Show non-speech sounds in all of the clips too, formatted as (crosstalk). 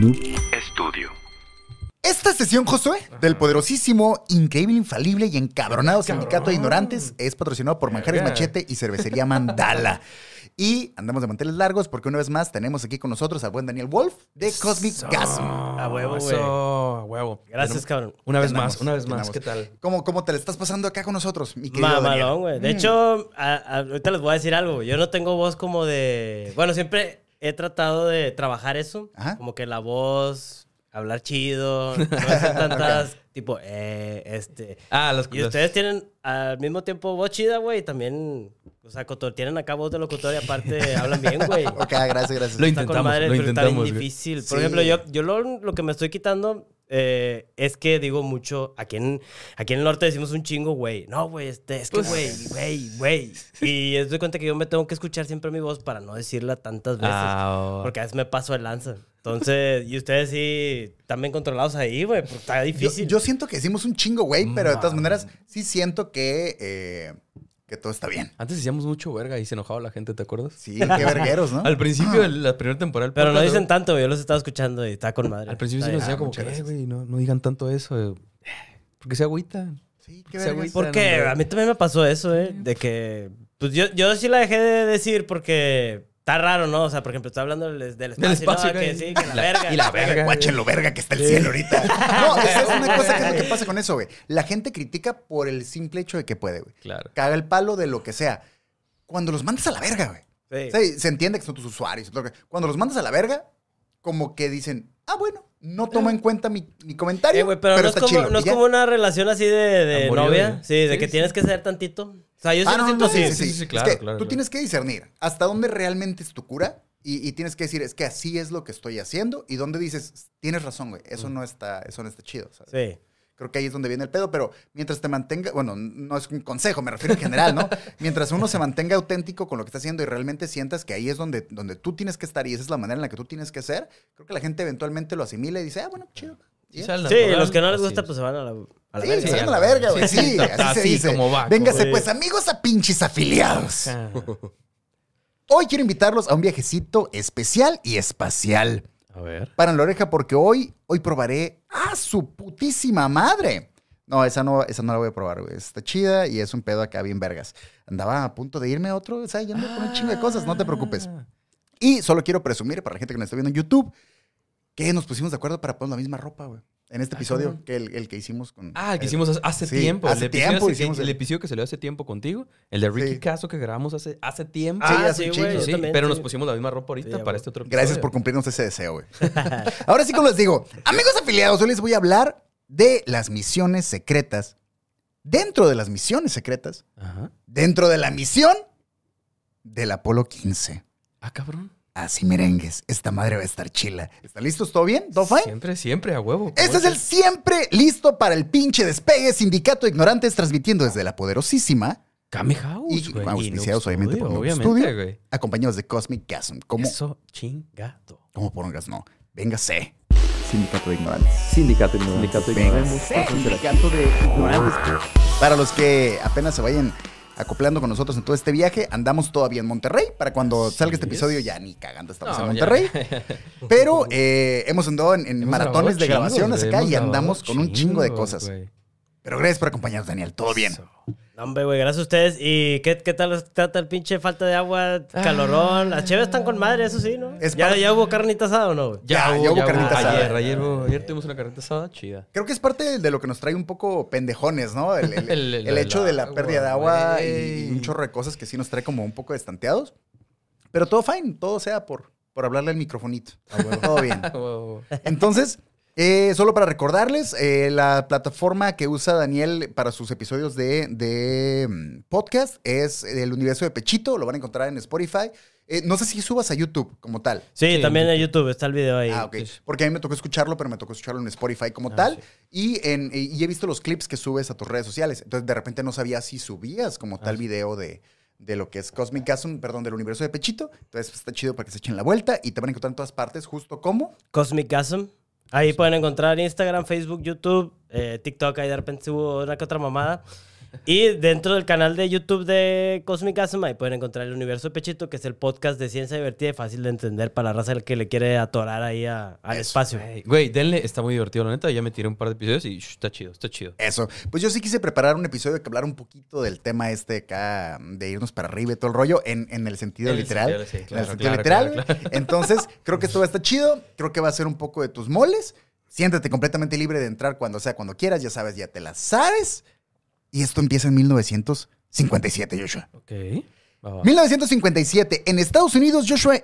Noob Studio. Esta sesión, Josué, del poderosísimo, increíble, infalible y encabronado sindicato de ignorantes es patrocinado por Manjares Machete y Cervecería (laughs) Mandala. Y andamos de manteles largos porque una vez más tenemos aquí con nosotros al buen Daniel Wolf de Cosmic Gas. A huevo, güey. A huevo. Gracias, cabrón. Una vez Andamos, más, una vez más. andamos. ¿Qué tal? ¿Cómo, ¿Cómo te la estás pasando acá con nosotros, mi querido Daniel? Mamalón, güey. De hecho, a- a- ahorita les voy a decir algo. Yo no tengo voz como de. Bueno, siempre he tratado de trabajar eso. Ajá. Como que la voz, hablar chido, (laughs) no hacer tantas, tipo, eh, este. Ah, las Y ustedes tienen al mismo tiempo voz chida, güey, y también, o sea, cotor- tienen acá voz de locutor y aparte (laughs) hablan bien, güey. Ok, gracias, gracias. Lo intentamos, madre, lo pero está bien intentamos, difícil. Sí. Por ejemplo, yo, yo lo, lo que me estoy quitando eh, es que digo mucho, aquí en, aquí en el norte decimos un chingo, güey. No, güey, este, es que, Pues- güey, güey, güey. Y es de cuenta que yo me tengo que escuchar siempre mi voz para no decirla tantas veces. Ah, oh. Porque a veces me paso de lanza. Entonces, y ustedes sí están bien controlados ahí, güey, porque está Yo, difícil. yo siento que decimos un chingo, güey, pero de todas maneras sí siento que, eh, que todo está bien. Antes decíamos mucho verga y se enojaba la gente, ¿te acuerdas? Sí, qué vergueros, ¿no? (laughs) Al principio de la primera temporada. Pero no dicen tanto, güey, yo los estaba escuchando y está con madre. Al principio sí Está nos decía como muchas que, "Eh, güey, no, no digan tanto eso. eh, Porque se agüitan. Sí, qué Se agüita. Porque a mí también me pasó eso, ¿eh? De que. Pues yo, yo sí la dejé de decir porque está raro, ¿no? O sea, por ejemplo, está hablando del, del espacio. espacio, ¿no? que sí, que la verga. y la verga. Guáchenlo, verga, que está el cielo ahorita. (laughs) No, esa es una cosa que es lo que (laughs) pasa con eso, güey. La gente critica por el simple hecho de que puede, güey. Claro. Caga el palo de lo que sea. Cuando los mandas a la verga, güey. Sí. O sea, se entiende que son tus usuarios. lo Cuando los mandas a la verga, como que dicen, ah, bueno, no tomo en cuenta mi, mi comentario, Eh, güey, pero, no, es como, chilo. no es como una relación así de, novia. Sí, de Sí, que sí. tienes que ser tantito. O sea, yo Ah, no, siento no, sí, sí, sí, sí, Es claro, que claro, Tú claro. tienes que discernir hasta dónde realmente es tu cura y, y tienes que decir, es que así es lo que estoy haciendo y dónde dices, tienes razón, güey, eso no está, eso no está chido. ¿sabes? Sí. Creo que ahí es donde viene el pedo, pero mientras te mantenga, bueno, no es un consejo, me refiero en general, ¿no? (laughs) Mientras uno se mantenga auténtico con lo que está haciendo y realmente sientas que ahí es donde, donde tú tienes que estar y esa es la manera en la que tú tienes que ser, creo que la gente eventualmente lo asimila y dice, ah, bueno, chido. Sí, natural, los que no les así gusta, es. pues se van a la, a la Sí, verga. se Sí, van a a la verga, güey. sí, Sí, sí, así, se así dice. como va, Véngase, güey. pues, amigos a pinches afiliados. Hoy quiero invitarlos a un viajecito especial y espacial. A ver. Para la oreja porque hoy, hoy probaré a su putísima madre. No, esa no, esa no la voy a probar, güey. Está chida y es un pedo acá bien vergas. Andaba a punto de irme a otro, o sea, yendo con un chingo de cosas, no te preocupes. Ah. Y solo quiero presumir para la gente que nos está viendo en YouTube que nos pusimos de acuerdo para poner la misma ropa, güey. En este Ah, episodio que el, el que hicimos con... Ah, el que hicimos hace- hace sí, tiempo. hace el, episodio tiempo hace- hicimos el, el- episodio que salió hace tiempo contigo. El de Ricky Sí. Caso que grabamos hace, hace tiempo. Sí, Ah, hace sí, güey. Sí, también, pero nos pusimos la misma ropa ahorita Sí, para este otro episodio. Gracias por cumplirnos ese deseo, güey. (laughs) Ahora sí, como les digo, amigos afiliados, hoy les voy a hablar de las misiones secretas. Dentro de las misiones secretas, Ajá. dentro de la misión del Apolo 15. Ah, cabrón. Así merengues, esta madre va a estar chila. ¿Están listos? ¿Todo bien? ¿Todo fine? Siempre, siempre, a huevo. Este es el siempre listo para el pinche despegue Sindicato de Ignorantes transmitiendo desde la poderosísima, Kame House, Y güey. auspiciados, obviamente, Studio, por Obviamente, Studio. güey. acompañados de Cosmic Chasm. ¿Cómo, Eso, chingado. ¿Cómo pongas? No. Véngase. Sindicato de Ignorantes. Sindicato Sindicato Véngase. Sindicato de Ignorantes. Para los que apenas se vayan acoplando con nosotros en todo este viaje, andamos todavía en Monterrey. Para cuando salga este es. episodio, ya ni cagando estamos No, en ya. Monterrey. (laughs) Pero eh, hemos andado en, maratones de grabaciones acá y andamos con un chingo de cosas. Pero gracias por acompañarnos, Daniel. Todo bien. Eso. No, Hombre, güey, gracias a ustedes. ¿Y qué, qué tal trata el pinche falta de agua, calorón? Las cheves están con madre, eso sí, ¿no? Es ¿Ya, ¿Ya hubo carnita asada o no? güey? Ya, ya hubo carnita asada. Ayer, ayer, hubo- ayer tuvimos una carnita asada chida. Creo que es parte de lo que nos trae un poco pendejones, ¿no? El, el- (laughs) El- hecho de la pérdida de agua y un chorro de cosas que sí nos trae como un poco estanteados. Pero todo fine, todo sea por, por hablarle al microfonito. Todo bien. (laughs) A huevo. Entonces, eh, solo para recordarles, eh, la plataforma que usa Daniel para sus episodios de, de, mm, podcast es el universo de Pechito, lo van a encontrar en Spotify. Eh, no sé si subas a YouTube como tal. Sí, Sí, también en YouTube está el video ahí. Ah, ok. Sí. Porque a mí me tocó escucharlo, pero me tocó escucharlo en Spotify como Ah, tal. sí. Y, en, y he visto los clips que subes a tus redes sociales. Entonces, de repente no sabía si subías como tal sí. video de, de lo que es Cosmic Chasm, perdón, del universo de Pechito. Entonces, está chido para que se echen la vuelta y te van a encontrar en todas partes, justo como. Cosmic Gasm. Ahí pueden encontrar Instagram, Facebook, YouTube, eh, TikTok. Ahí de repente subo una que otra mamada. Y dentro del canal de YouTube de Cosmic Asm, ahí pueden encontrar el Universo de Pechito, que es el podcast de ciencia divertida y fácil de entender para la raza que le quiere atorar ahí a- al espacio. Güey, Güey, denle, está muy divertido, la neta. Ya me tiré un par de episodios y shh, está chido, está chido. Eso. Pues yo sí quise preparar un episodio que hablar un poquito del tema este acá, de irnos para arriba y todo el rollo, en, en el sentido En el literal. sentido, sí, en claro, el sentido claro, literal. claro, güey. Entonces, (laughs) creo que esto va a estar chido. Creo que va a ser un poco de tus moles. Siéntete completamente libre de entrar cuando sea, cuando quieras. Ya sabes, ya te las sabes. Y esto empieza en 1957, Joshua. Ok. Va, va. 1957, en Estados Unidos, Joshua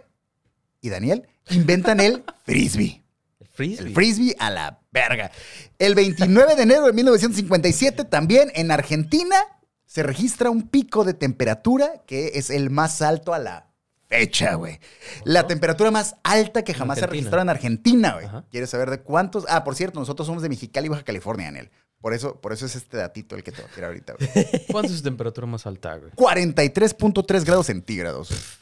y Daniel inventan el (laughs) frisbee. El frisbee. El frisbee a la verga. El 29 de enero de 1957, también en Argentina, se registra un pico de temperatura que es el más alto a la fecha, güey. La temperatura más alta que jamás se ha Argentina. registrado en Argentina, güey. ¿Quieres saber de cuántos? Ah, por cierto, nosotros somos de Mexicali, Baja California, Daniel. Por eso, por eso es este datito el que te voy a tirar ahorita, güey. (laughs) ¿Cuánto es su temperatura más alta, güey? 43.3 grados centígrados.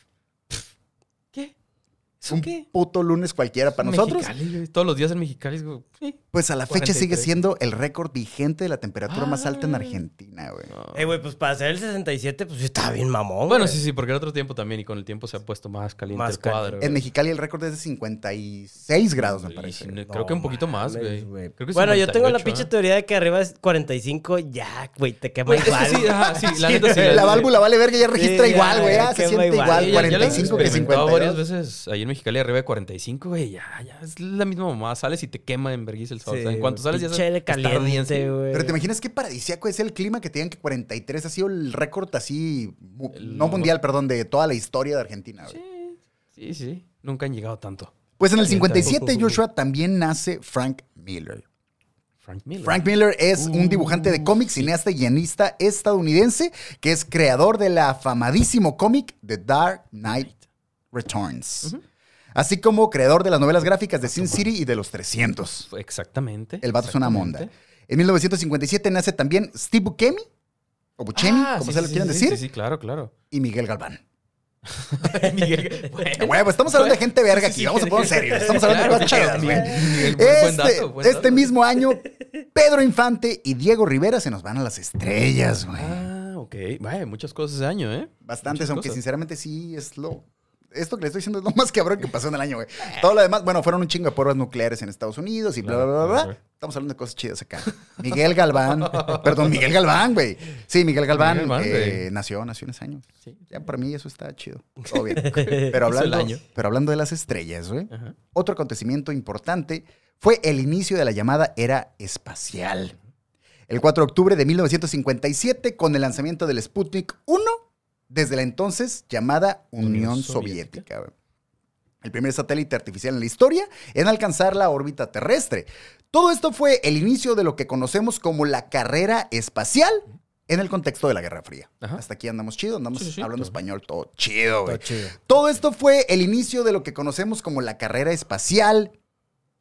Güey. ¿Qué? ¿Eso Un qué? puto lunes cualquiera para nosotros. Mexicali. Todos los días en Mexicali. es como, sí. Pues a la fecha sigue 43. siendo el récord vigente de la temperatura más alta en Ah. Argentina, güey. No. Eh, güey, pues para hacer el 67, pues estaba bien mamón. Bueno, güey. sí, sí, porque era otro tiempo también y con el tiempo se ha puesto más caliente Más el cuadro. En Mexicali el récord es de 56 grados, me parece. Creo que un poquito más, güey. Creo que Bueno, yo tengo la 58, pinche ¿eh? teoría de que arriba es 45, ya, güey, te quema igual. sí, ajá, sí, la Sí, neta sí. (laughs) La válvula vale verga, ya registra Sí, igual, güey. se siente igual. igual, Sí, ya- ya lo he 45 que experimentado 52. varias veces ahí en Mexicali arriba de 45, güey. Ya, ya, es la misma mamá. Sales y te quema en vergüenza el sol. o sea, en cuanto sales ya está caliente, güey. Pero te imaginas qué paradisíaco es el clima que te digan que 43 ha sido el récord así, El- no mundial, perdón, de toda la historia de Argentina, güey. Sí, sí, sí. Nunca han llegado tanto. Pues en el Neta. 57, Joshua, también nace Frank Miller. Frank Miller. Frank Miller es un dibujante de cómics, cineasta y guionista estadounidense que es creador del afamadísimo cómic The Dark Knight Returns. Así como creador de las novelas gráficas de Sin City y de Los 300. Exactamente. El vato es una monda. En 1957 nace también Steve Buscemi, o Buscemi, Ah, como sí, se sí, lo quieran sí, decir, Sí, sí, claro, claro. y Miguel Galván. (laughs) Miguel, (laughs) bueno. Huevo, estamos hablando de gente verga aquí, vamos a poner serios. Estamos hablando Claro, de cosas güey. Este, este mismo año, (laughs) Pedro Infante y Diego Rivera se nos van a las estrellas, güey. Ah, ok. Vaya, muchas cosas ese año, ¿eh? Bastantes, Muchas aunque cosas. sinceramente sí es lo. Esto que le estoy diciendo es lo más cabrón que pasó en el año, güey. Todo lo demás, bueno, fueron un chingo de pruebas nucleares en Estados Unidos y bla, bla, bla, bla. Estamos hablando de cosas chidas acá. Miguel Galván, (laughs) perdón, Miguel Galván, güey. Sí, Miguel Galván, Miguel Galván, eh, nació, nació en ese año. Sí. Ya para mí eso está chido. Todo bien. Pero (laughs) hablando, año. pero hablando de las estrellas, güey. Ajá. Otro acontecimiento importante fue el inicio de la llamada era espacial. El 4 de octubre de 1957, con el lanzamiento del Sputnik 1, desde la entonces llamada Unión, Unión Soviética. El primer satélite artificial en la historia en alcanzar la órbita terrestre. Todo esto fue el inicio de lo que conocemos como la carrera espacial en el contexto de la Guerra Fría. Ajá. Hasta aquí andamos chido, andamos Sí, sí, sí, hablando todo. español todo chido, güey. Está chido. Todo esto fue el inicio de lo que conocemos como la carrera espacial,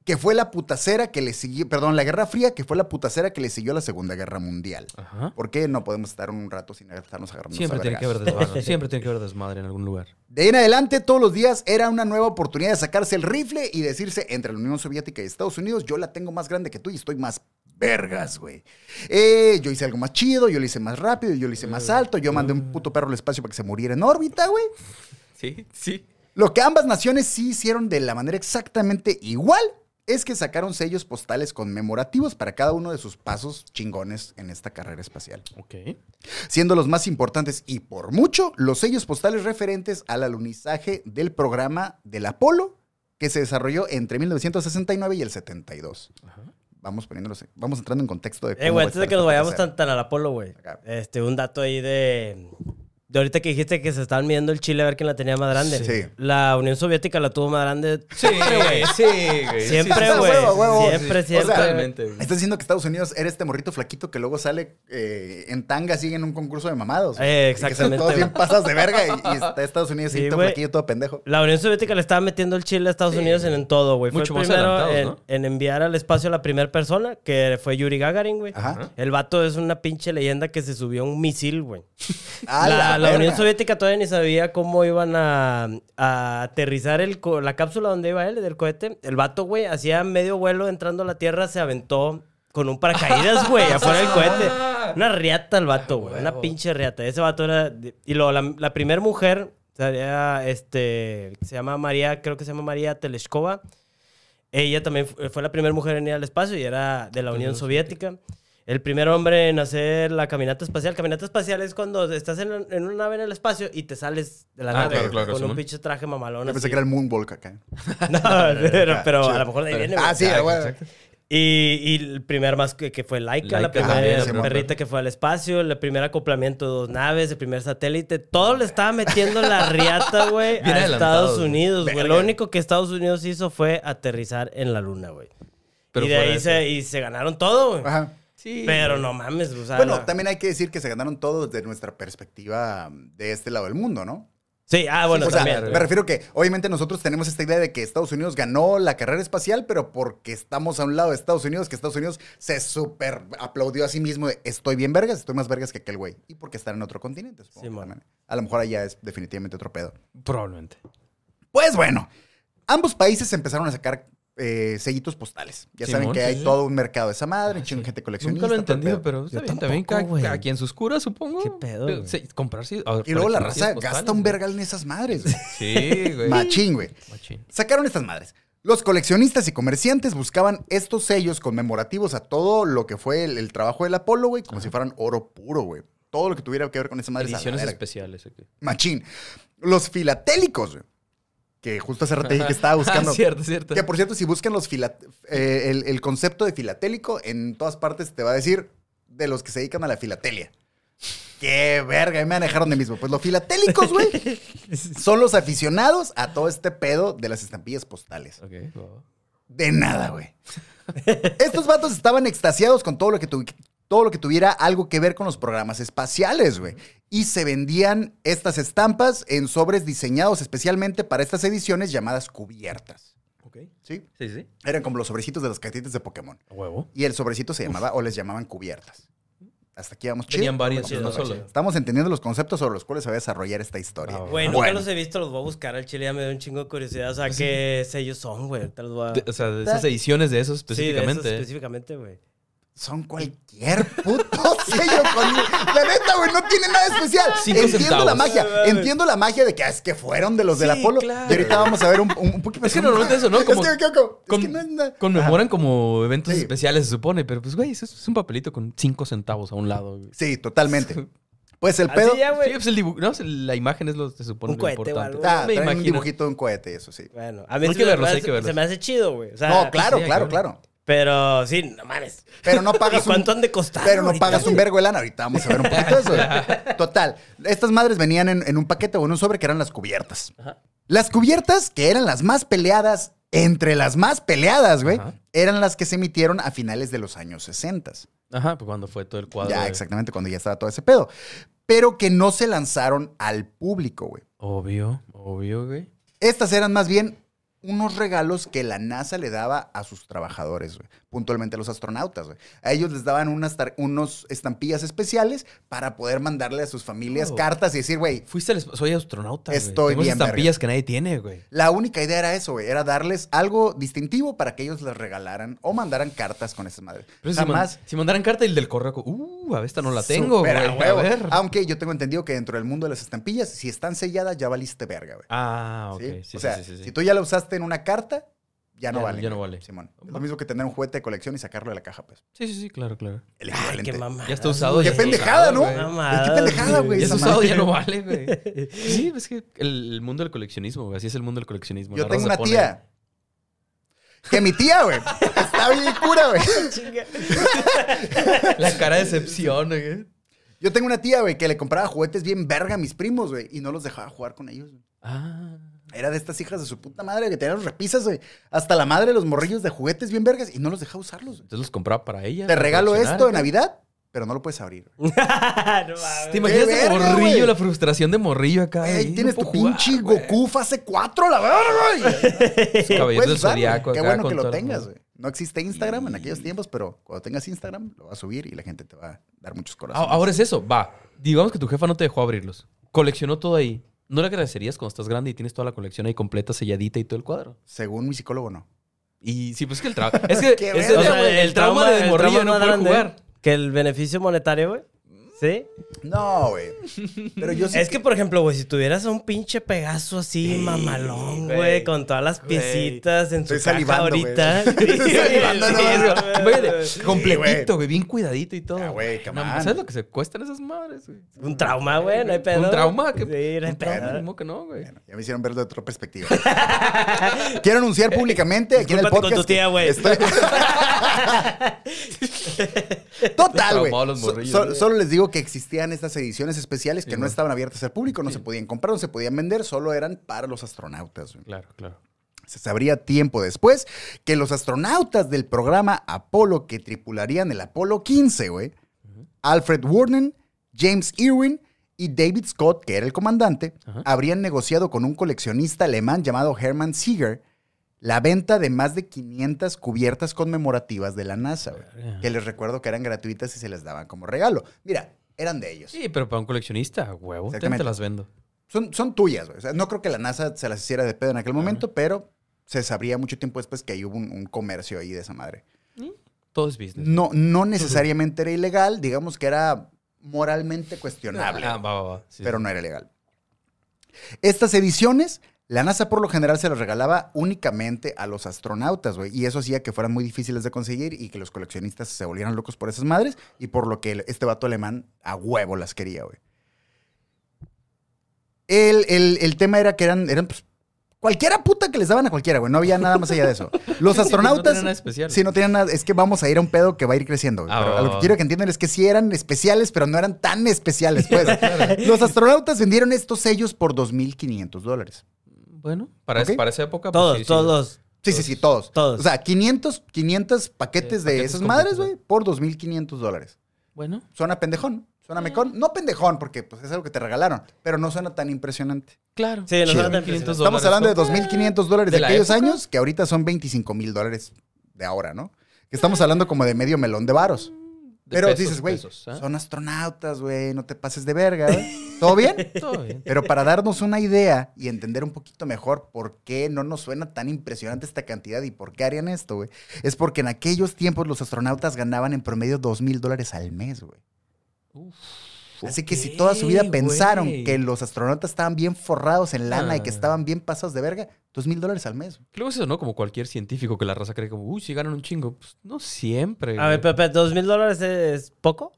que fue la putacera que le siguió, perdón, la Guerra Fría, que fue la putacera que le siguió a la Segunda Guerra Mundial. Ajá. ¿Por qué no podemos estar un rato sin estarnos agarrando? Siempre tiene que haber desmadre. (laughs) Siempre tiene que haber desmadre en algún lugar. De ahí en adelante, todos los días era una nueva oportunidad de sacarse el rifle y decirse entre la Unión Soviética y Estados Unidos, yo la tengo más grande que tú y estoy más vergas, güey. Eh, yo hice algo más chido, yo lo hice más rápido, yo lo hice más alto, yo mandé un puto perro al espacio para que se muriera en órbita, güey. Sí, sí. Lo que ambas naciones sí hicieron de la manera exactamente igual es que sacaron sellos postales conmemorativos para cada uno de sus pasos chingones en esta carrera espacial. Ok. Siendo los más importantes y por mucho los sellos postales referentes al alunizaje del programa del Apolo que se desarrolló entre 1969 y el 72. Ajá. Vamos poniéndolos, vamos entrando en contexto de Eh, cómo güey, va a antes de que nos vayamos tan, tan al Apolo, güey. Este, un dato ahí de. De ahorita que dijiste que se estaban midiendo el Chile a ver quién la tenía más grande. Sí. La Unión Soviética la tuvo más grande. Sí, (laughs) güey. Sí, güey. Siempre, Sí, sí, güey. huevo. Siempre, Sí. siempre. O sea. Estás diciendo que Estados Unidos era este morrito flaquito que luego sale eh, en tanga, sigue en un concurso de mamados. Eh, Y que exactamente, Todos bien pasas de verga y, y está Estados Unidos Sí, y todo güey. flaquillo, todo pendejo. La Unión Soviética le estaba metiendo el Chile a Estados Unidos en, en todo, güey. Fue Mucho el más primero en, adelantados, ¿no? en enviar al espacio a la primera persona, que fue Yuri Gagarin, güey. Ajá. El vato es una pinche leyenda que se subió a un misil, güey. (laughs) La, la Unión. Soviética todavía ni sabía cómo iban a, a aterrizar el la cápsula donde iba él, del cohete. El vato, güey, hacía medio vuelo entrando a la Tierra, se aventó con un paracaídas, (laughs) güey, afuera del cohete. Una riata el vato, güey. Una pinche riata. Ese vato era. Y luego, la, la primera mujer, era, este. Se llama María, creo que se llama María Teleshkova. Ella también fu- fue la primera mujer en ir al espacio y era de la Unión Soviética. El primer hombre en hacer la caminata espacial. Caminata espacial es cuando estás en, en una nave en el espacio y te sales de la Ah, nave claro, claro, con un pinche traje mamalón. Yo pensé así. que era el Moonwalk acá. (laughs) No, (laughs) pero, pero a lo mejor de ahí viene. Ah, sí, Ah, exacto. Y, y el primer más que, que fue Laika, la primera Simón. perrita que fue al espacio, el primer acoplamiento de dos naves, el primer satélite, todo le estaba metiendo la riata, güey, a Estados. Unidos, güey. Lo único que Estados Unidos hizo fue aterrizar en la luna, güey. Y de ahí se, y se ganaron todo, güey. Ajá. Sí. Pero no mames, o sea, Bueno, la- también hay que decir que se ganaron todo desde nuestra perspectiva de este lado del mundo, ¿no? Sí, ah, bueno, o sea, también. me refiero que obviamente nosotros tenemos esta idea de que Estados Unidos ganó la carrera espacial, pero porque estamos a un lado de Estados Unidos, que Estados Unidos se súper aplaudió a sí mismo de estoy bien vergas, estoy más vergas que aquel güey. Y porque están en otro continente, supongo. Simón. también. A lo mejor allá es definitivamente otro pedo. Probablemente. Pues bueno, ambos países empezaron a sacar eh, sellitos postales. Ya saben que sí, hay sí. todo un mercado de esa madre, un chingo de gente coleccionista. Nunca lo he entendido, pero está bien. También cada, quien sus curas, supongo. ¿Qué pedo, Pero, comprarse. a Y luego la raza gasta un güey. vergal en esas madres. güey. (laughs) Sí, güey. Machín, güey. Machín. Sacaron estas madres. Los coleccionistas y comerciantes buscaban estos sellos conmemorativos a todo lo que fue el, el trabajo del Apolo, güey, como si fueran oro puro, güey. Todo lo que tuviera que ver con esa madre. Ediciones especiales. ok. Machín. Los filatélicos, güey. Que justo hace rato dije que (laughs) estaba buscando. Ah, cierto, cierto. Que por cierto, si buscan los fila- eh, el, el concepto de filatélico, en todas partes te va a decir de los que se dedican a la filatelia. Qué verga, me manejaron de mismo. Pues los filatélicos, güey, (laughs) son los aficionados a todo este pedo de las estampillas postales. De nada, güey. Estos vatos estaban extasiados con todo lo que tu- todo lo que tuviera algo que ver con los programas espaciales, güey. Y se vendían estas estampas en sobres diseñados especialmente para estas ediciones llamadas cubiertas. Ok. ¿Sí? Sí, sí. Eran como los sobrecitos de las cartitas de Pokémon. A huevo. Y el sobrecito se llamaba o les llamaban cubiertas. Hasta aquí vamos chido. Tenían varios, chido, no solo. Estamos entendiendo los conceptos sobre los cuales se va a desarrollar esta historia. Ah, Güey, nunca Bueno. los he visto, los voy a buscar al chile, ya me dio un chingo de curiosidad. O sea, qué sellos son, güey. A... O sea, de esas ediciones de esos Sí, de específicamente. esos específicamente, güey. Son cualquier puto sello con... La neta, güey, no tiene nada especial. Cinco entiendo centavos. la magia. Entiendo la magia de que "Ah, es que fueron de los del Apolo. claro. Y ahorita vamos a ver un, un, un poquito Es que normalmente eso, ¿no? Es Como- que, ¿qué- qué- es con- que no es nada- Conmemoran como eventos Sí. especiales, se supone, pero pues, güey, eso es un papelito con cinco centavos a un lado. güey. Sí, totalmente. (laughs) Pues el Así pedo... ya, Sí, pues el dibujo, no, la imagen es lo que se supone Un lo cohete o importante. algo. Ah, Me un dibujito de un cohete, eso sí. Bueno, a mí Hay se que hace- hay que. Se me hace chido, güey. O sea, No, claro, sí, claro, claro. Pero sí, no mames. Pero no (laughs) ¿Y pagas un... cuánto han de costar? Pero no ahorita, pagas un vergo de lana. Ahorita vamos a ver un poquito de eso. güey. (laughs) Total. Estas madres venían en, en un paquete o en un sobre que eran las cubiertas. Ajá. Las cubiertas, que eran las más peleadas, entre las más peleadas, güey, Ajá. eran las que se emitieron a finales de los años 60. Ajá, pues cuando fue todo el cuadro. Ya, de- exactamente, cuando ya estaba todo ese pedo. Pero que no se lanzaron al público, güey. Obvio, obvio, güey. Estas eran más bien unos regalos que la NASA le daba a sus trabajadores. Puntualmente a los astronautas, güey. A ellos les daban unas unos estampillas especiales para poder mandarle a sus familias Oh. cartas y decir, güey, Fuiste soy astronauta. Estoy bien, estampillas que nadie tiene, güey. la única idea era eso, güey. Era darles algo distintivo para que ellos les regalaran o mandaran cartas con esas madres. Pero si, Jamás. man- si mandaran carta y el del correo, uh, a ver, esta no la tengo, güey. Aunque yo tengo entendido que dentro del mundo de las estampillas, si están selladas, ya valiste verga, güey. Ah, ok. ¿sí? Sí, sí, o sea, sí. si tú ya la usaste en una carta, ya no Ya- vale. ya no vale. Simón. Es lo mismo que tener un juguete de colección y sacarlo de la caja, pues. Sí, sí, sí, claro, claro. El Ay, equivalente. qué mamada. Ya está usado. Qué ya está pendejada, usado, ¿no? güey. Mamadas, Qué pendejada, güey. Ya está usado, madre. ya no vale, güey. (laughs) Sí, es que el, el mundo del coleccionismo, güey. Así es el mundo del coleccionismo. Yo La tengo una pone- tía. Que mi tía, güey. Está bien cura, güey. La cara de decepción, güey. Yo tengo una tía, güey, que le compraba juguetes bien verga a mis primos, güey. Y no los dejaba jugar con ellos, güey. Ah. Era de estas hijas de su puta madre que tenían los repisas, güey. Hasta la madre de los morrillos de juguetes bien vergas y no los dejaba usarlos. güey. Entonces los compraba para ella. Te para regalo esto güey. Navidad, pero no lo puedes abrir. (laughs) no. ¿Te imaginas ¡Qué el morrillo, la frustración de morrillo acá? No tienes tu jugar, pinche. Goku fase 4, la verga, güey. (laughs) Puedes del zodiaco Qué bueno que lo tengas, güey. No existe Instagram en aquellos tiempos, pero cuando tengas Instagram lo vas a subir y la gente te va a dar muchos corazones. Ahora es eso, va. Digamos que tu jefa no te dejó abrirlos. Coleccionó todo ahí. ¿No le agradecerías cuando estás grande y tienes toda la colección ahí completa, selladita y todo el cuadro? Según mi psicólogo, no. Y sí, pues es que el trauma. (laughs) Es que Qué ese- verga, o sea, güey. el trauma El de morrillo no puede jugar. que el beneficio monetario, güey. ¿Sí? No, güey. Pero yo sí. Es que, por ejemplo, güey, si tuvieras a un pinche Pegaso así mamalón, güey. güey, con todas las Güey. piecitas en su Estoy caja salivando, güey. ahorita. (laughs) Estoy salivando, Sí, no, sí, no. güey, de- completito, güey, bien cuidadito y todo. Ah, güey, No. ¿Sabes lo que se cuestan esas madres, güey? Un trauma, güey, no hay pedo. ¿Un trauma? ¿Qué? Sí, no hay un trauma, pedo. que no, güey. Ya me hicieron verlo de otra perspectiva. (laughs) Quiero anunciar públicamente aquí en el Discúlpate con podcast. tu tía, güey. Estoy- (laughs) Total, güey. Los So- morrillos, so- güey. solo les digo que existían estas ediciones especiales que no estaban abiertas al público, no se podían comprar, no se podían vender, solo eran para los astronautas. güey. Claro, claro. Se sabría tiempo después que los astronautas del programa Apolo que tripularían el Apolo 15, güey, Alfred Warnen, James Irwin y David Scott, que era el comandante, habrían negociado con un coleccionista alemán llamado Hermann Sieger la venta de más de 500 cubiertas conmemorativas de la NASA, güey, que les recuerdo que eran gratuitas y se les daban como regalo. Mira, eran de ellos. Sí, pero para un coleccionista, huevo, te, las vendo. Son, son tuyas, güey. O sea, no creo que la NASA se las hiciera de pedo en aquel momento, pero se sabría mucho tiempo después que ahí hubo un, un comercio ahí de esa madre. Todo es business. No, no necesariamente era ilegal, digamos que era moralmente cuestionable, Ah, va, va, va. Sí, pero sí. no era ilegal. Estas ediciones, la NASA por lo general se las regalaba únicamente a los astronautas, güey, y eso hacía que fueran muy difíciles de conseguir y que los coleccionistas se volvieran locos por esas madres y por lo que este vato alemán a huevo las quería, güey. El, el- el tema era que eran, eran pues, cualquiera puta que les daban a cualquiera, güey. No había nada más allá de eso. (laughs) Los Sí, astronautas. no tenían nada especial. Sí, no tenían nada. Es que vamos a ir a un pedo que va a ir creciendo. güey. Ah, Pero lo que va. quiero que entiendan es que sí eran especiales, pero no eran tan especiales, pues. (laughs) Los astronautas vendieron estos sellos por 2.500 dólares. Bueno, para, esa- Ok. para esa época. pues, Todos, sí, sí. todos. Sí, sí, sí, todos. Todos. O sea, 500, 500 paquetes Sí, de paquetes esas madres, güey, por 2.500 dólares. Bueno, Suena pendejón. Suena mecón. No pendejón, porque pues, es algo que te regalaron, pero no suena tan impresionante. claro. Sí, no suena tan 500 Estamos hablando de ¿no? 2.500 dólares de, ¿De la aquellos época? años, que ahorita son 25 mil dólares de ahora, ¿no? Que estamos hablando como de medio melón de varos. Pero pesos, dices, güey, ¿ah? son astronautas, güey, no te pases de verga. ¿Todo bien? (laughs) Todo bien. Pero para darnos una idea y entender un poquito mejor por qué no nos suena tan impresionante esta cantidad y por qué harían esto, güey, es porque en aquellos tiempos los astronautas ganaban en promedio 2 mil dólares al mes, güey. Uf, Así que si toda su vida pensaron que los astronautas estaban bien forrados en lana y que Ah. estaban bien pasados de verga, 2 mil dólares al mes. Luego es eso, ¿no? Como cualquier científico que la raza cree como, uy, si ganan un chingo. Pues no siempre. A ver. Pepe, ¿dos mil dólares es poco?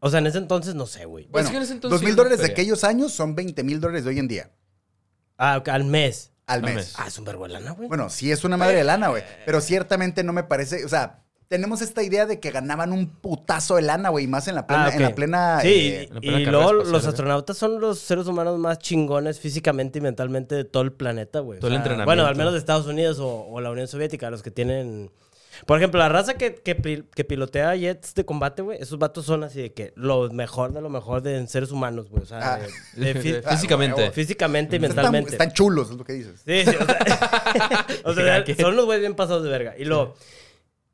O sea, en ese entonces no sé, güey. Bueno, 2 mil dólares de aquellos años son 20 mil dólares de hoy en día, Ah, al mes. al Al mes. mes. Ah, es un verbo de lana, güey. Bueno, sí es una madre de lana, güey. Pero ciertamente no me parece, o sea, tenemos esta idea de que ganaban un putazo de lana, güey, y más en la plena, Ah, ok. en la plena. Sí, eh, la y, plena y carrera luego espacial, los ¿eh? astronautas son los seres humanos más chingones físicamente y mentalmente de todo el planeta, güey. Todo el entrenamiento. Bueno, al menos de Estados Unidos o, o la Unión Soviética, los que tienen... Por ejemplo, la raza que, que, que pilotea jets de combate, güey, esos vatos son así de que lo mejor de lo mejor de seres humanos, güey. O sea, Ah. de- de (laughs) fí- Físicamente. físicamente y están, mentalmente. están chulos, es lo que dices. Sí, sí, o sea, (laughs) o (laughs) sea, son los güeyes bien pasados de verga. Y luego,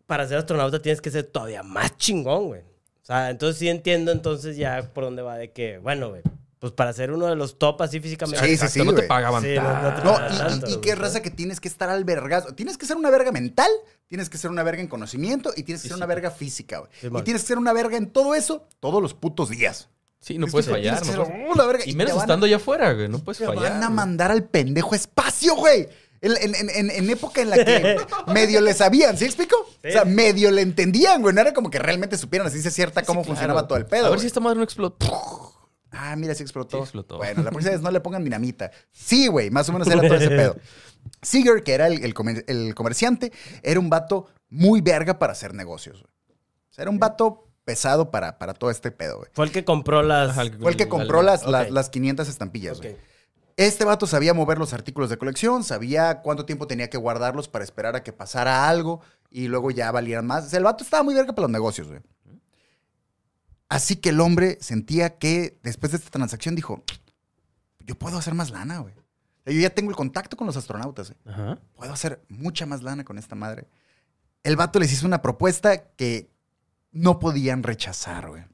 para ser astronauta tienes que ser todavía más chingón, güey. O sea, entonces sí entiendo entonces ya por dónde va de que, bueno, güey, pues para ser uno de los top así físicamente. Sí, sí, sí, no te pagaban Sí, no- no te tanto. No, y- tanto, y, y güey, qué raza que tienes que estar al vergazo. Tienes que ser una verga mental, tienes que ser una verga en conocimiento y tienes que ser una verga física, güey. Sí, y tienes que ser una verga en todo eso todos los putos días. Sí, no Es puedes fallar. no que ser, puedes- "Uh, la verga", Y te menos estando allá afuera, güey. No puedes Te fallar. van a güey. mandar al pendejo espacio, güey. En, en- en- en- en época en la que (laughs) medio le sabían, ¿sí explico? O sea, medio le entendían, güey. No era como que realmente supieran así ciencia cierta cómo claro. funcionaba todo el pedo. A ver güey. si esta madre no explotó. Ah, mira, sí explotó. Sí explotó. Bueno, la próxima vez no le pongan dinamita. Sí, güey, más o menos era todo ese pedo. (laughs) Seeger, que era el, el comer- el comerciante, era un vato muy verga para hacer negocios, güey. O sea, era un vato pesado para, para todo este pedo, güey. Fue el que compró las... Fue el que compró las, Ok. las, las 500 estampillas, güey. Este vato sabía mover los artículos de colección, sabía cuánto tiempo tenía que guardarlos para esperar a que pasara algo y luego ya valieran más. O sea, el vato estaba muy verga para los negocios, güey. Así que el hombre sentía que después de esta transacción dijo, yo puedo hacer más lana, güey. Yo ya tengo el contacto con los astronautas, güey. Puedo hacer mucha más lana con esta madre. El vato les hizo una propuesta que no podían rechazar, güey.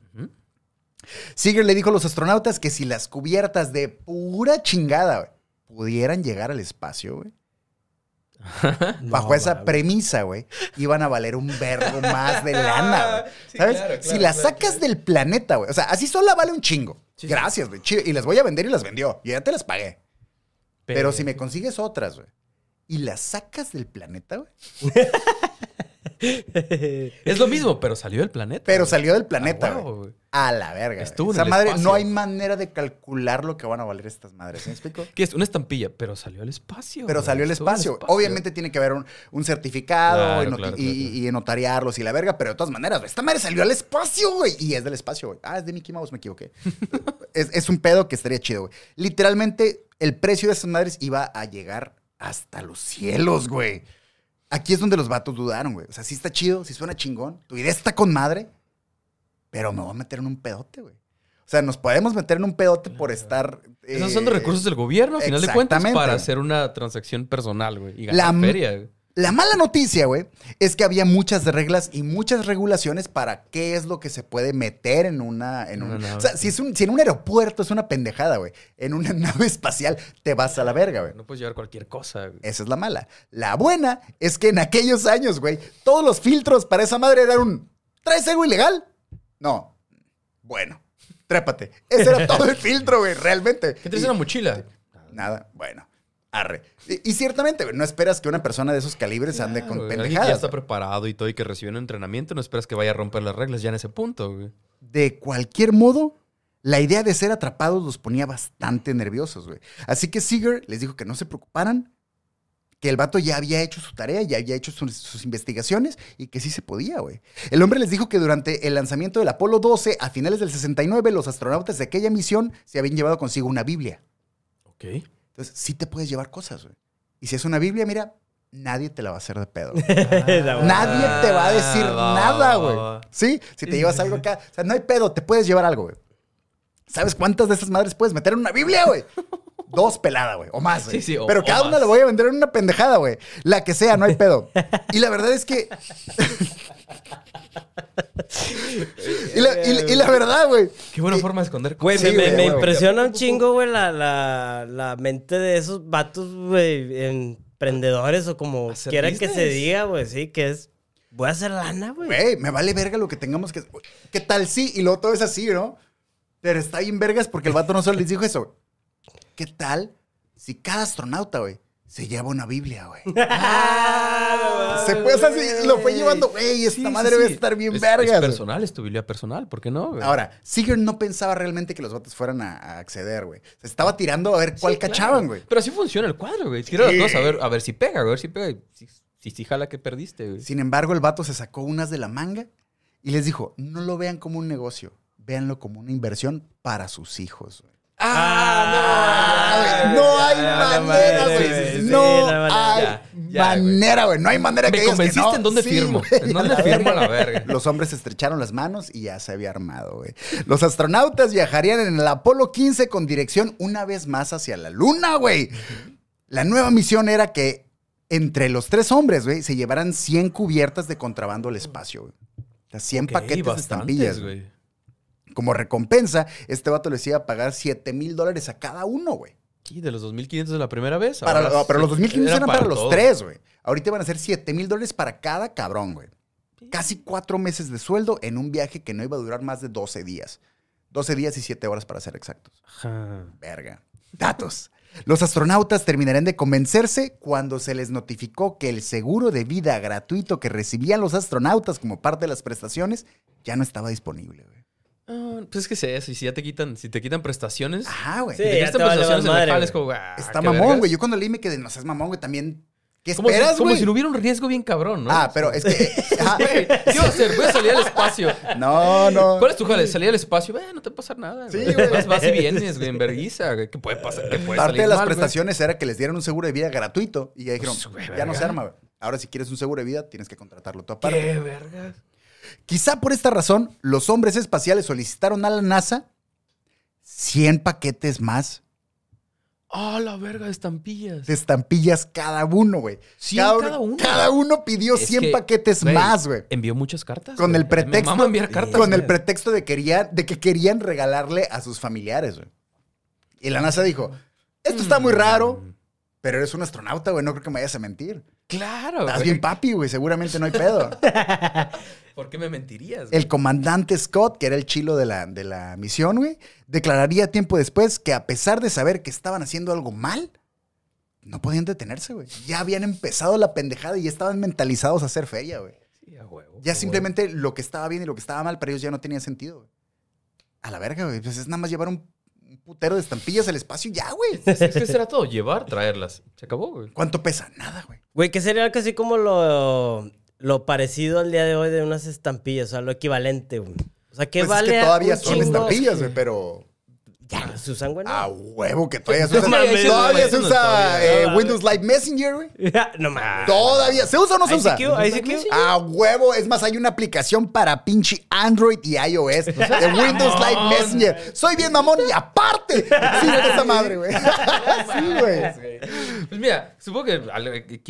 Seeger le dijo a los astronautas que si las cubiertas de pura chingada güey, pudieran llegar al espacio, güey, (laughs) Bajo esa premisa, güey, iban a valer un vergo más de lana, güey. (laughs) Sí, ¿Sabes? claro, claro, si la claro, sacas del planeta, güey. O sea, así sola vale un chingo. Sí. Gracias, güey. Y las voy a vender y las vendió. Y ya te las pagué. Pero, si me consigues otras, güey. Y las sacas del planeta, güey. (laughs) (laughs) Es lo mismo, pero salió del planeta. Pero güey. salió del planeta, Ah, güey. güey. A la verga. güey. Estuvo en Esa el madre, espacio. no hay manera de calcular lo que van a valer estas madres. ¿sí ¿Me explico? (laughs) ¿Qué es? Una estampilla, pero salió al espacio. Pero güey. salió al en espacio. Obviamente tiene que haber un, un certificado Claro, y, claro, y- claro, y- notariarlos y la verga, pero de todas maneras, güey, esta madre salió al espacio, güey. Y es del espacio, güey. Ah, es de Mickey Mouse, me equivoqué. (laughs) es, es un pedo que estaría chido, güey. Literalmente, el precio de estas madres iba a llegar hasta los cielos, güey. Aquí es donde los vatos dudaron, güey. O sea, sí está chido, sí suena chingón. Tu idea está con madre, pero me voy a meter en un pedote, güey. O sea, nos podemos meter en un pedote por estar. Esos son eh, recursos del gobierno, al final de cuentas, para hacer una transacción personal, güey. Y La ganar m- feria. güey. La mala noticia, güey, es que había muchas reglas y muchas regulaciones para qué es lo que se puede meter en una... En Una un- nave. o sea, si, es un, si en un aeropuerto es una pendejada, güey. En una (laughs) nave espacial te vas a la verga, güey. No puedes llevar cualquier cosa. güey. Esa es la mala. La buena es que en aquellos años, güey, todos los filtros para esa madre eran un... ¿Traes algo ilegal? No. Bueno, trépate. Ese era todo el (laughs) filtro, güey, realmente. ¿Qué traes en la mochila? Nada, bueno. Arre. Y, y ciertamente, no esperas que una persona de esos calibres ande Claro, con güey. Alguien que pendejadas. ya está preparado y todo y que recibió un entrenamiento, no esperas que vaya a romper las reglas ya en ese punto, güey. De cualquier modo, la idea de ser atrapados los ponía bastante nerviosos, güey. Así que Seeger les dijo que no se preocuparan, que el vato ya había hecho su tarea, ya había hecho sus, sus investigaciones y que sí se podía, güey. El hombre les dijo que durante el lanzamiento del Apolo 12, a finales del 69, los astronautas de aquella misión se habían llevado consigo una Biblia. Ok. Entonces, sí te puedes llevar cosas, güey. Y si es una Biblia, mira, nadie te la va a hacer de pedo. La (laughs) Nadie te va a decir Ah, va, nada, güey. ¿Sí? Si te llevas algo acá. O sea, no hay pedo, te puedes llevar algo, güey. ¿Sabes cuántas de esas madres puedes meter en una Biblia, güey? Dos pelada, güey. O más, güey. Sí, sí, o- Pero o cada una la voy a vender en una pendejada, güey. La que sea, no hay pedo. Y la verdad es que. (laughs) y, la, y- y la verdad, güey. Qué buena forma de esconder Güey, Sí, me, me- güey, me impresiona un chingo, güey, la, la, la mente de esos vatos, güey, emprendedores o como quiera que se diga, güey, sí, que es, voy a hacer lana, güey. Güey, me vale verga lo que tengamos que. ¿Qué tal sí? Y luego todo es así, ¿no? Pero está bien vergas porque el vato no solo les dijo eso. ¿Qué tal si cada astronauta, güey, se lleva una Biblia, güey? (laughs) Se puede, o sea, lo fue llevando, güey, esta Sí, sí, madre sí. debe estar bien Es- vergas. Es güey. personal, es tu Biblia personal, ¿por qué no? güey? Ahora, Seeger no pensaba realmente que los vatos fueran a, a acceder, güey. Se estaba tirando a ver Sí, cuál claro. cachaban, güey. Pero así funciona el cuadro, güey. Quiero a ver, a ver si pega, güey, a ver si pega. Si, si, si jala que perdiste, güey. Sin embargo, el vato se sacó unas de la manga y les dijo, no lo vean como un negocio, véanlo como una inversión para sus hijos, güey. Ah, no hay ya, manera, no güey. no hay Ya, ya, güey. manera, güey. No hay manera que Me digas que convenciste no. en dónde Sí, firmo. güey, En dónde la firmo verga. la verga. Los hombres se estrecharon las manos y ya se había armado, güey. Los astronautas viajarían en el Apolo 15 con dirección una vez más hacia la Luna, güey. La nueva misión era que entre los tres hombres, güey, se llevaran 100 cubiertas de contrabando al espacio, güey. O sea, 100 Ok, paquetes de estampillas, güey. Como recompensa, este vato les iba a pagar 7 mil dólares a cada uno, güey. ¿Y de los 2.500 de la primera vez? Para- Ahora no, pero los sí, 2.500 eran para, los todo. tres, güey. Ahorita van a ser 7 mil dólares para cada cabrón, güey. Casi cuatro meses de sueldo en un viaje que no iba a durar más de 12 días. 12 días y 7 horas para ser exactos. Ajá. Verga. Datos. Los astronautas terminarán de convencerse cuando se les notificó que el seguro de vida gratuito que recibían los astronautas como parte de las prestaciones ya no estaba disponible, güey. Ah, pues es que es eso. Y si ya te quitan, si te quitan prestaciones. Ajá, güey. Sí, si te quitan prestaciones en el madre, es güey. como, ah, Está mamón, güey. Yo cuando leí me quedé, no seas mamón, güey, también. ¿Qué Como si- esperas, Como güey? si no hubiera un riesgo bien cabrón, ¿no? Ah, pero es que. (laughs) Güey, ¿Qué iba a hacer? Voy a salir al espacio. No, no. ¿Cuál es tu jale? Salir al espacio. Eh, no te va a pasar nada. Sí, güey. güey. Vas, vas y vienes, güey, en vergüenza, güey. ¿Qué puede pasar? ¿Qué puede Parte salir de las mal, güey? prestaciones era que les dieran un seguro de vida gratuito. Y ya dijeron, Pues, güey, ya no se arma, güey. Ahora, si quieres un seguro de vida, tienes que contratarlo tú aparte. ¿Qué vergas? Quizá por esta razón, los hombres espaciales solicitaron a la NASA 100 paquetes más Ah, la verga de estampillas. de estampillas cada uno, güey. 100 cada uno. Cada uno pidió Es 100 que, paquetes más, güey. Envió muchas cartas. Con güey. el pretexto, Me enviar cartas. con el pretexto de, querían, de que querían regalarle a sus familiares, güey. Y la NASA dijo, esto está muy raro, Mm. pero eres un astronauta, güey, no creo que me vayas a mentir. Claro. Estás güey. bien papi, güey. Seguramente no hay pedo. (laughs) ¿Por qué me mentirías? güey? El comandante Scott, que era el chilo de la, de la misión, güey, declararía tiempo después que a pesar de saber que estaban haciendo algo mal, no podían detenerse, güey. Ya habían empezado la pendejada y ya estaban mentalizados a hacer feria, güey. Sí, a huevo. Ya a simplemente lo que estaba bien y lo que estaba mal para ellos ya no tenía sentido, güey. A la verga, güey. Pues es nada más llevar un, un putero de estampillas al espacio y ya, güey. huevo. Es, es que será todo. Llevar, traerlas. Se acabó, güey. ¿Cuánto pesa? Nada, güey. Güey, que sería algo así como lo, lo parecido al día de hoy de unas estampillas, o sea, lo equivalente, güey. O sea, ¿qué Pues vale? es que todavía son chingo? estampillas, güey, pero Ya se usan, güey. a huevo que todavía se (laughs) Sí, usa. sí, sí, todavía sí, se sí, usa eh. Windows Live Messenger, güey. (laughs) no mames. Todavía. ¿Se usa o no se usa? ICQ, ICQ. A huevo, es más, hay una aplicación para pinche Android y iOS (laughs) de Windows Live Messenger. Soy bien mamón y aparte existe esa madre, güey. Sí, güey. Pues mira, supongo que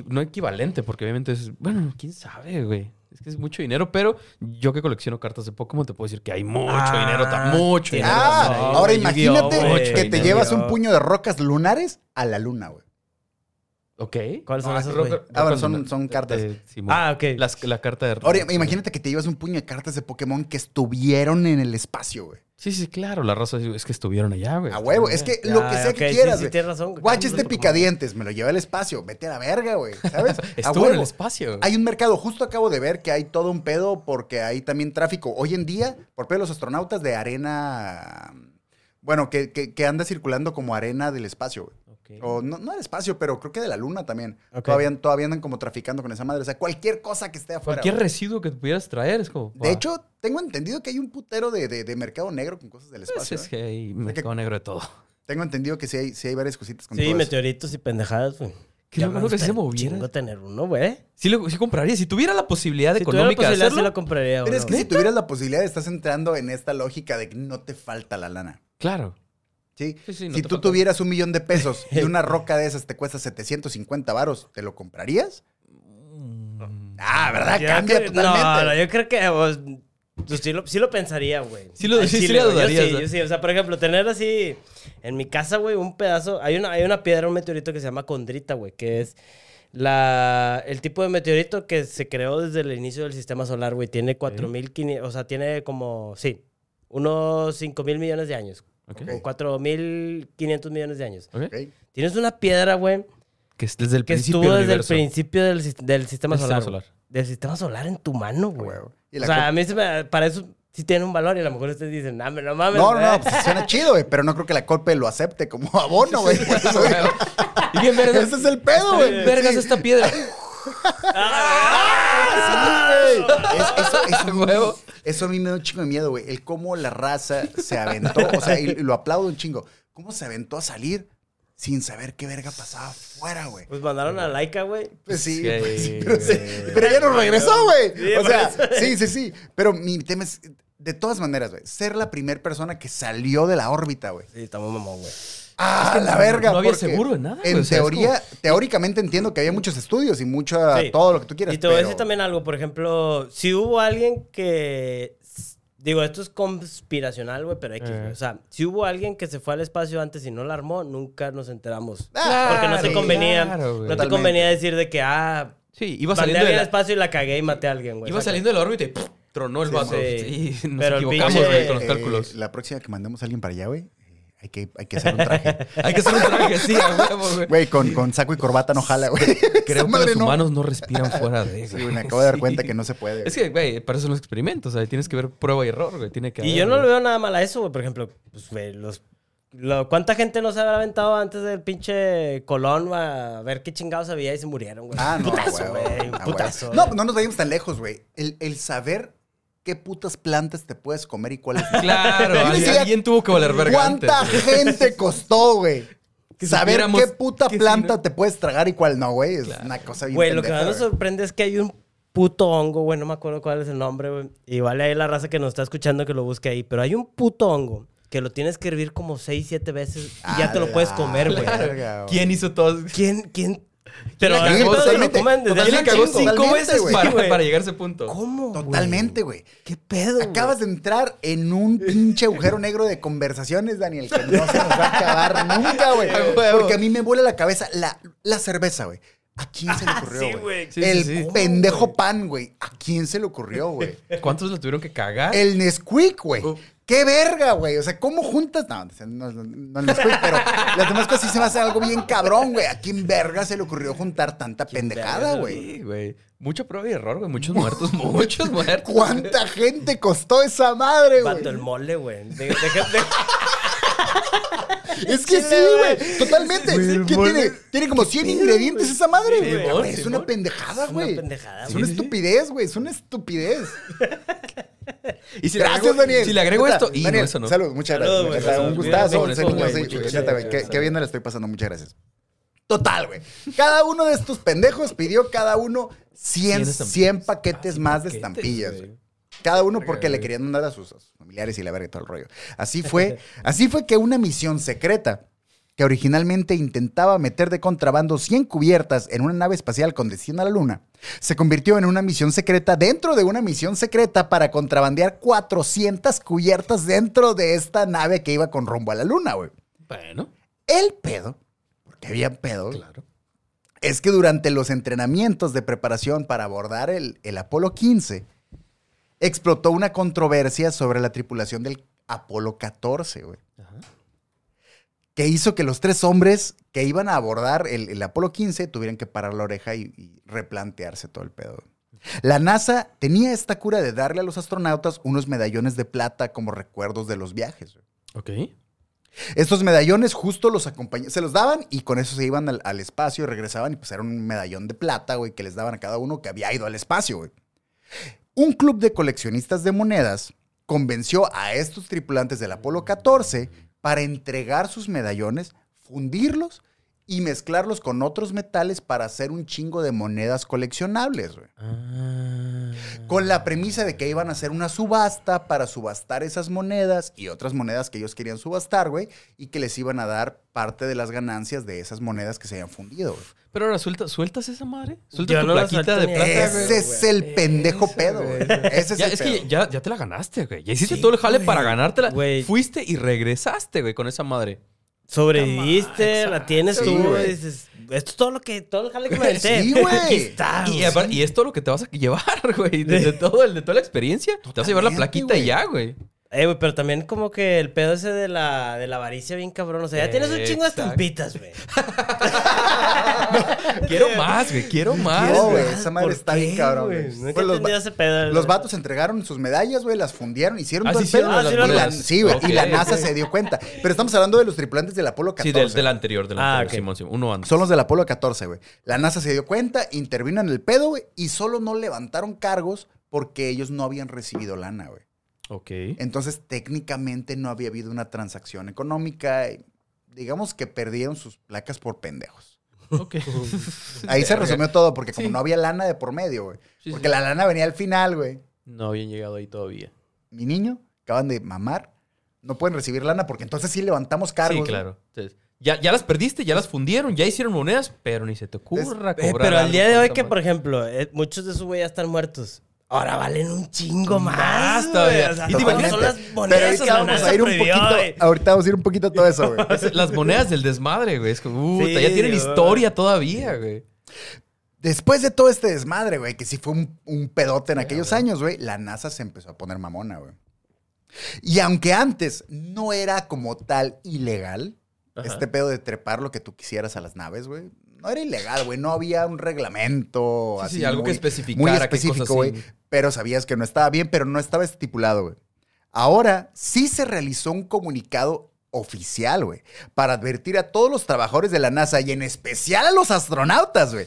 no equivalente, porque obviamente es. Bueno, quién sabe, güey. Es que es mucho dinero, pero yo que colecciono cartas de Pokémon te puedo decir que hay mucho Ah, dinero, ta- mucho tienes dinero. Ah, ahora imagínate que te llevas un puño de rocas lunares a la luna, güey. Ok. ¿Cuáles son Ah, esas, roca- güey? Ah, bueno, rocas son- son cartas. De-. Ah, ok. Las- la carta de. Ahora imagínate que te llevas un puño de cartas de Pokémon que estuvieron en el espacio, güey. Sí, sí, claro. La raza es que estuvieron allá, güey. A huevo, es que Ya, lo que sea ok, que sí, quieras, sí, güey. tienes razón. Guacha este picadientes, me lo lleva al espacio, vete a la verga, güey, (laughs) ¿sabes? A Estuvo en el espacio. Hay un mercado, justo acabo de ver que hay todo un pedo porque hay también tráfico. Hoy en día, por pedo de los astronautas de arena, bueno, que, que- que anda circulando como arena del espacio, güey. O no, no del espacio, pero creo que de la luna también. Todavía, todavía andan como traficando con esa madre. O sea, cualquier cosa que esté afuera. Cualquier güey. residuo que pudieras traer es como. De hecho, tengo entendido que hay un putero de, de- de mercado negro con cosas del Pues espacio. es ¿eh? que hay mercado negro de todo. Tengo entendido que sí hay, sí hay varias cositas con Sí, todo eso. meteoritos y pendejadas, güey. Qué me que se moviera. chingo tener uno, güey. Sí, lo, sí compraría. Si tuviera la posibilidad Si la económica de hacerlo. sí lo compraría, Pero es que si tuvieras la posibilidad, estás entrando en esta lógica de que no te falta la lana. Claro. ¿Sí? Sí, sí, no si tú falta. tuvieras un millón de pesos y una (laughs) roca de esas te cuesta 750 varos, ¿te lo comprarías? Ah, ¿verdad? Yo Cambia creo- totalmente. No, no, yo creo que pues, pues, sí, lo, sí lo pensaría, güey. Sí lo- sí- sí chile, le güey. dudarías, Yo sí, yo sí. O sea, por ejemplo, tener así en mi casa, güey, un pedazo. Hay una, hay una piedra, un meteorito que se llama condrita, güey, que es la, el tipo de meteorito que se creó desde el inicio del sistema solar, güey. Tiene 4.500, o sea, tiene como, sí, unos 5.000 millones de años. Ok. Como 4.500 millones de años. Ok. Ok. Tienes una piedra, güey, Que es desde el que principio estuvo del desde el principio del, sis- del sistema solar. sistema güey. solar. Del sistema solar en tu mano, güey. huevo. Y O sea, a mí se me, para eso sí tiene un valor y a lo mejor ustedes dicen, no, no mames. No, no, güey". no, pues suena (laughs) chido, güey, pero no creo que la Colpe lo acepte como abono, güey. Güey. (laughs) Ese es el pedo, güey. Vergas Sí. esta piedra. (laughs) Es- eso, eso, Huevo. eso a mí me da un chingo de miedo, güey. El cómo la raza se aventó, o sea, y, lo aplaudo un chingo. ¿Cómo se aventó a salir sin saber qué verga pasaba afuera, güey? Pues mandaron a Laika, güey. Pues sí, Sí. pues sí, pero, sí, pero ya nos regresó, güey. Sí, o sea, sí, sí, sí. Pero mi tema es, de todas maneras, güey, ser la primera persona que salió de la órbita, güey. Sí, estamos mamón, güey. Ah, la verga. no había seguro de nada, En es teoría, teóricamente entiendo que había muchos estudios y mucho, Sí. todo lo que tú quieras. Y te voy a decir también algo, por ejemplo, si hubo alguien que... Digo, esto es conspiracional, güey, pero X, Eh. O sea, si hubo alguien que se fue al espacio antes y no la armó, nunca nos enteramos. Ah, Porque no te convenía, claro, no te convenía decir de que, ah, Sí, iba saliendo, de alguien al la, espacio y la cagué y maté a alguien, güey. iba saliendo de la órbita y ¡pum! tronó el Sí, vaso. sí. Sí, nos Pero el equivocamos, pinche- güey, con los Eh, cálculos. la próxima que mandemos a alguien para allá, güey, eh, hay que, hay que hacer un traje. (laughs) Hay que hacer un traje, sí, a huevo, güey. Güey, con, con saco y corbata no jala, güey. Creo que los no. humanos no respiran fuera de Sí, güey, me acabo de dar cuenta que no se puede. Es que, güey, para eso son los experimentos, o sea, tienes que ver prueba y error, güey. Tiene que Y haber, yo no le veo nada mal a eso, güey. Por ejemplo, pues, güey, los... lo- ¿Cuánta gente no se habrá aventado antes del pinche Colón a ver qué chingados había y se murieron, güey? Ah, no, Putazo, güey. a un huevo. Putazo. No, no nos vayamos tan lejos, güey. El, el saber qué putas plantas te puedes comer y cuáles no. Claro, (laughs) alguien, decía, alguien tuvo que valer verga ¿Cuánta antes, gente costó, güey? (laughs) Que Saber qué puta que sí, planta ¿no? te puedes tragar y cuál no, güey. Es una cosa bien Güey, lo que más me güey. sorprende es que hay un puto hongo, güey. No me acuerdo cuál es el nombre, güey. Igual hay la raza que nos está escuchando que lo busque ahí. Pero hay un puto hongo que lo tienes que hervir como 6, 7 veces y ya te lo puedes comer, güey. ¿Quién hizo todo? ¿Quién, quién? Pero la cagó? Totalmente. comen desde ¿Quién hace le cagó un chingo. cinco veces para, para llegar a ese punto? ¿Cómo? Totalmente, güey. ¿Qué pedo? güey? Acabas de entrar en un pinche agujero negro de conversaciones, Daniel, que no se nos va a acabar nunca, güey. (laughs) Porque a mí me vuela la cabeza la, la cerveza, güey. ¿A quién se le ocurrió, Sí, güey? Sí, el sí, sí. pendejo pan, güey. ¿A quién se le ocurrió, güey? (laughs) ¿Cuántos le tuvieron que cagar? El Nesquik, güey. Uh. ¡Qué verga, güey! O sea, ¿cómo juntas? No, no, no, no Nesquik, pero las demás cosas sí se me hace algo bien cabrón, güey. ¿A quién verga se le ocurrió juntar tanta pendejada, güey? Sí, güey. Mucha prueba y error, güey. Muchos muertos, (laughs) muchos muertos. ¿Cuánta gente costó esa madre, güey? Vato, el mole, güey. De- de- de- Es que sí, güey. Totalmente. Güey, ¿Qué tiene? Tiene como 100 ingredientes esa madre, güey. Güey, Es una pendejada, Es una güey. pendejada, Es güey. una estupidez, güey. Es una estupidez. Y si le Gracias, agrego, Daniel. Si le agrego esto. Y Daniel, no, eso no. Salud, muchas gracias. güey. Un gustazo, ese niño, güey, güey, qué- Qué bien me la estoy pasando, muchas gracias. Total, güey. Cada uno de estos pendejos pidió cada uno 100, 100 100 paquetes Ah, más de estampillas, güey. Cada uno porque le querían mandar a sus, a sus familiares y la verga y todo el rollo. Así fue, (laughs) así fue que una misión secreta que originalmente intentaba meter de contrabando 100 cubiertas en una nave espacial con destino a la Luna, se convirtió en una misión secreta dentro de una misión secreta para contrabandear 400 cubiertas dentro de esta nave que iba con rumbo a la Luna, güey. Bueno, El pedo, porque había pedo, claro. es que durante los entrenamientos de preparación para abordar el, el Apolo 15, explotó una controversia sobre la tripulación del Apolo 14, güey. Ajá. Que hizo que los tres hombres que iban a abordar el, el Apolo 15 tuvieran que parar la oreja y, y replantearse todo el pedo. La NASA tenía esta cura de darle a los astronautas unos medallones de plata como recuerdos de los viajes. Ok. Estos medallones justo los acompañaban, se los daban y con eso se iban al, al espacio y regresaban y pues era un medallón de plata, güey, que les daban a cada uno que había ido al espacio, güey. Un club de coleccionistas de monedas convenció a estos tripulantes del Apolo 14 para entregar sus medallones, fundirlos y mezclarlos con otros metales para hacer un chingo de monedas coleccionables, güey. Ah. Con la premisa de que iban a hacer una subasta para subastar esas monedas y otras monedas que ellos querían subastar, güey, y que les iban a dar parte de las ganancias de esas monedas que se habían fundido. güey. Pero ahora, ¿suelta, ¿sueltas esa madre? ¿Sueltas Yo tu no plaquita de plata, güey? Ese es el pendejo Ese, pedo, güey. güey. Ese es Ya, el es pedo. que ya, ya te la ganaste, güey. Ya hiciste Sí, todo el jale güey. para ganártela. Güey. Fuiste y regresaste, güey, con esa madre. Sobreviviste, la tienes sí, tú, güey. Dices, esto es todo lo que, todo el jale que me (laughs) aventé. Sí, güey. (laughs) Está, Y, y es todo lo que te vas a (laughs) llevar, güey. De, de todo, el- de toda la experiencia. Te vas a llevar la plaquita y ya, güey. Eh, güey, pero también como que el pedo ese de la, de la avaricia bien cabrón. O sea, ya tienes un chingo de estampitas, güey. (laughs) Quiero más, güey. Quiero más. No, güey. esa madre ¿Por está qué, bien cabrón, güey? Pues los, entendí va- ese pedo. los vatos entregaron sus medallas, güey, las fundieron, hicieron Ah, todo sí el pedo. hicieron las y la- sí, güey. Y la NASA se dio cuenta. Pero estamos hablando de los tripulantes del Apolo 14. Sí, del, del anterior, del Ah, anterior. ok. Simón, Simón. Uno antes. Son los del Apolo 14, güey. La NASA se dio cuenta, intervino en el pedo, güey, y solo no levantaron cargos porque ellos no habían recibido lana, güey. Ok. Entonces, técnicamente no había habido una transacción económica. y digamos que perdieron sus placas por pendejos. Ok. (laughs) Ahí se resumió todo, porque como Sí. no había lana de por medio, güey. Sí, porque sí. la lana venía al final, güey. No habían llegado ahí todavía. Mi niño, acaban de mamar, no pueden recibir lana porque entonces sí levantamos cargos. Sí, claro. Entonces, ya, ya las perdiste, ya las fundieron, ya hicieron monedas, pero ni se te ocurra Eh, cobrar. pero al día de hoy que, por ejemplo, eh, muchos de esos güey ya están muertos. Ahora valen un chingo más. Más todavía. güey. O sea, Y imaginas- son las Pero monedas ahorita que la vamos NASA a ir un prohibió, poquito, ahorita vamos a ir un poquito a todo eso, güey. (laughs) Las monedas del desmadre, güey. Es como, puta, Sí, ya tienen historia todavía, güey. Después de todo este desmadre, güey, que sí fue un, un pedote en aquellos años, güey, la NASA se empezó a poner mamona, güey. Y aunque antes no era como tal ilegal, Ajá. este pedo de trepar lo que tú quisieras a las naves, güey, no era ilegal, güey, no había un reglamento Sí, así. sí, algo que especificara Muy específico, cosas güey, sí. Pero sabías que no estaba bien, pero no estaba estipulado, güey. Ahora sí se realizó un comunicado oficial, güey, para advertir a todos los trabajadores de la NASA y en especial a los astronautas, güey,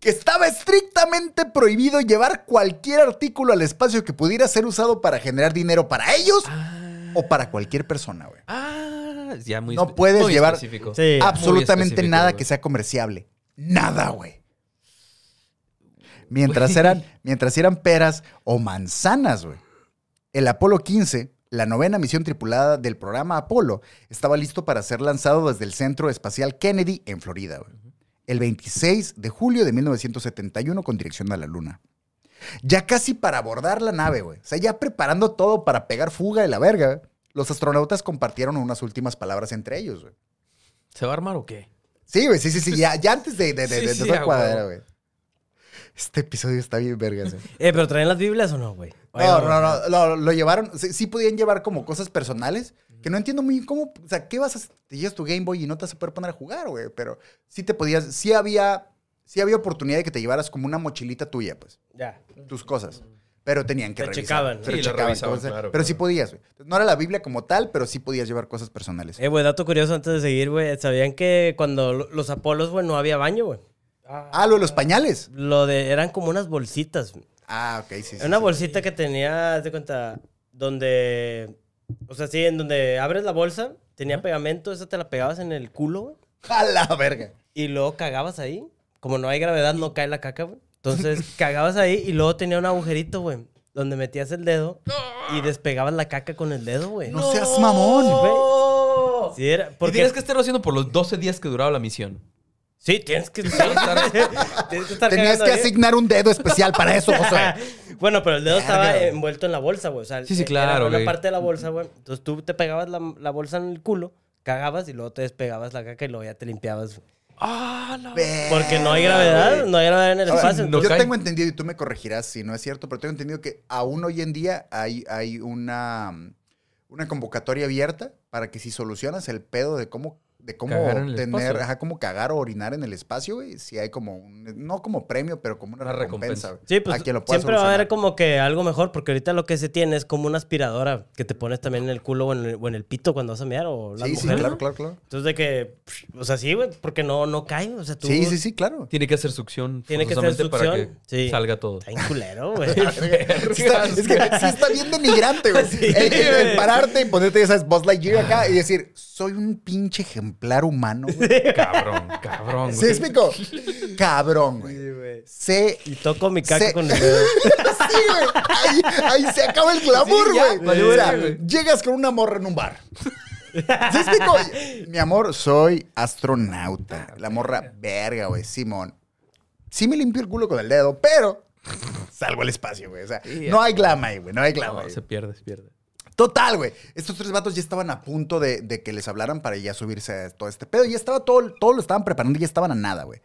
que estaba estrictamente prohibido llevar cualquier artículo al espacio que pudiera ser usado para generar dinero para ellos Ah, o para cualquier persona, güey. ah, ya muy No puedes muy llevar-. Sí. Absolutamente específico, nada que sea comerciable. Nada, güey. Mientras eran, mientras eran peras o manzanas, güey. El Apolo 15, la novena misión tripulada del programa Apolo, estaba listo para ser lanzado desde el Centro Espacial Kennedy en Florida, güey. El 26 de julio de 1971 con dirección a la Luna. Ya casi para abordar la nave, güey. O sea, ya preparando todo para pegar fuga de la verga. Los astronautas compartieron unas últimas palabras entre ellos, güey. ¿Se va a armar o qué? Sí, güey, sí, sí, sí. Ya, ya antes de, de, de, Sí, de- sí, otra a cuadra, güey. Este episodio está bien vergas. (laughs) eh. Eh, pero traen las Biblias o no, güey. No, no, no, lo, lo llevaron, sí, sí podían llevar como cosas personales, que no entiendo muy bien cómo, o sea, ¿qué vas a hacer? Te llevas tu Game Boy y no te vas a poder poner a jugar, güey, pero sí te podías, sí había, sí había oportunidad de que te llevaras como una mochilita tuya, pues, Ya. tus cosas, pero tenían que Te revisar. checaban. pero Sí, checaban, revisaban, cosas, claro, pero sí podías, güey. No era la Biblia como tal, pero sí podías llevar cosas personales. Eh, güey, dato curioso antes de seguir, güey. ¿Sabían que cuando lo- los Apolos, güey, no había baño, güey? Ah, lo de los pañales. Lo de, eran como unas bolsitas. güey. Ah, ok, sí, sí. Era una sí. bolsita que tenía, haz de cuenta, donde, o sea, sí, en donde abres la bolsa, tenía pegamento, esa te la pegabas en el culo, güey. A la verga. Y luego cagabas ahí. Como no hay gravedad, no cae la caca, güey. Entonces (laughs) cagabas ahí y luego tenía un agujerito, güey. Donde metías el dedo y despegabas la caca con el dedo, güey. No seas mamón. ¡No! Sí, era. Y Porque, tienes que estarlo haciendo por los 12 días que duraba la misión. Sí, tienes que estar. tienes que estar Tenías que ahí. asignar un dedo especial para eso, José. (laughs) bueno, pero el dedo estaba envuelto en la bolsa, güey. O sea, Sí, sí, era claro, Una güey. parte de la bolsa, güey. Entonces tú te pegabas la, la bolsa en el culo, cagabas y luego te despegabas la caca y luego ya te limpiabas. ¡Ah, la Porque no hay gravedad, no hay gravedad en el Ahora, espacio. no yo cae. tengo entendido, y tú me corregirás si no es cierto, pero tengo entendido que aún hoy en día hay, hay una, una convocatoria abierta para que si solucionas el pedo de cómo, de cómo Cagar en el tener, ajá, cómo cagar o orinar en el espacio, güey, si hay como un, no como premio, pero como una, Una recompensa. recompensa. güey, Sí, pues a quien lo pueda siempre va a haber solucionar. como que algo mejor, porque ahorita lo que se tiene es como una aspiradora que te pones también en el culo o en el, o en el pito cuando vas a mear o las Sí, sí, mujeres. claro, claro, claro. Entonces de que, o sea, sí, güey, porque no, no cae, o sea, tú... Sí, sí, sí, claro. Tiene que hacer succión. Tiene que hacer forzosamente para succión, que sí. salga todo. Está bien culero, (laughs) güey. Sí está- es que sí está bien denigrante, güey. (laughs) el, el- el pararte y ponerte, sabes, Buzz Lightyear acá y decir, soy un pinche ejemplar humano, güey. (laughs) Cabrón, cabrón. ¿Sí güey. explico? Cabrón, güey. Sí, güey. Sé Y toco mi caca Se- con (laughs) el dedo. Sí, güey. Ahí, ahí se acaba el glamour, Sí, ya, güey. o sea, güey. llegas con una morra en un bar. ¿Sí explico? (laughs) Mi amor, soy astronauta. La morra, verga, güey, Simón. Sí me limpio el culo con el dedo, pero salgo al espacio, güey. O sea, Sí, no hay glama ahí, güey. No hay glama No, ahí. se pierde, se pierde. Total, güey. Estos tres vatos ya estaban a punto de, de que les hablaran para ya subirse a todo este pedo. Ya estaba todo, todo lo estaban preparando y ya estaban a nada, güey.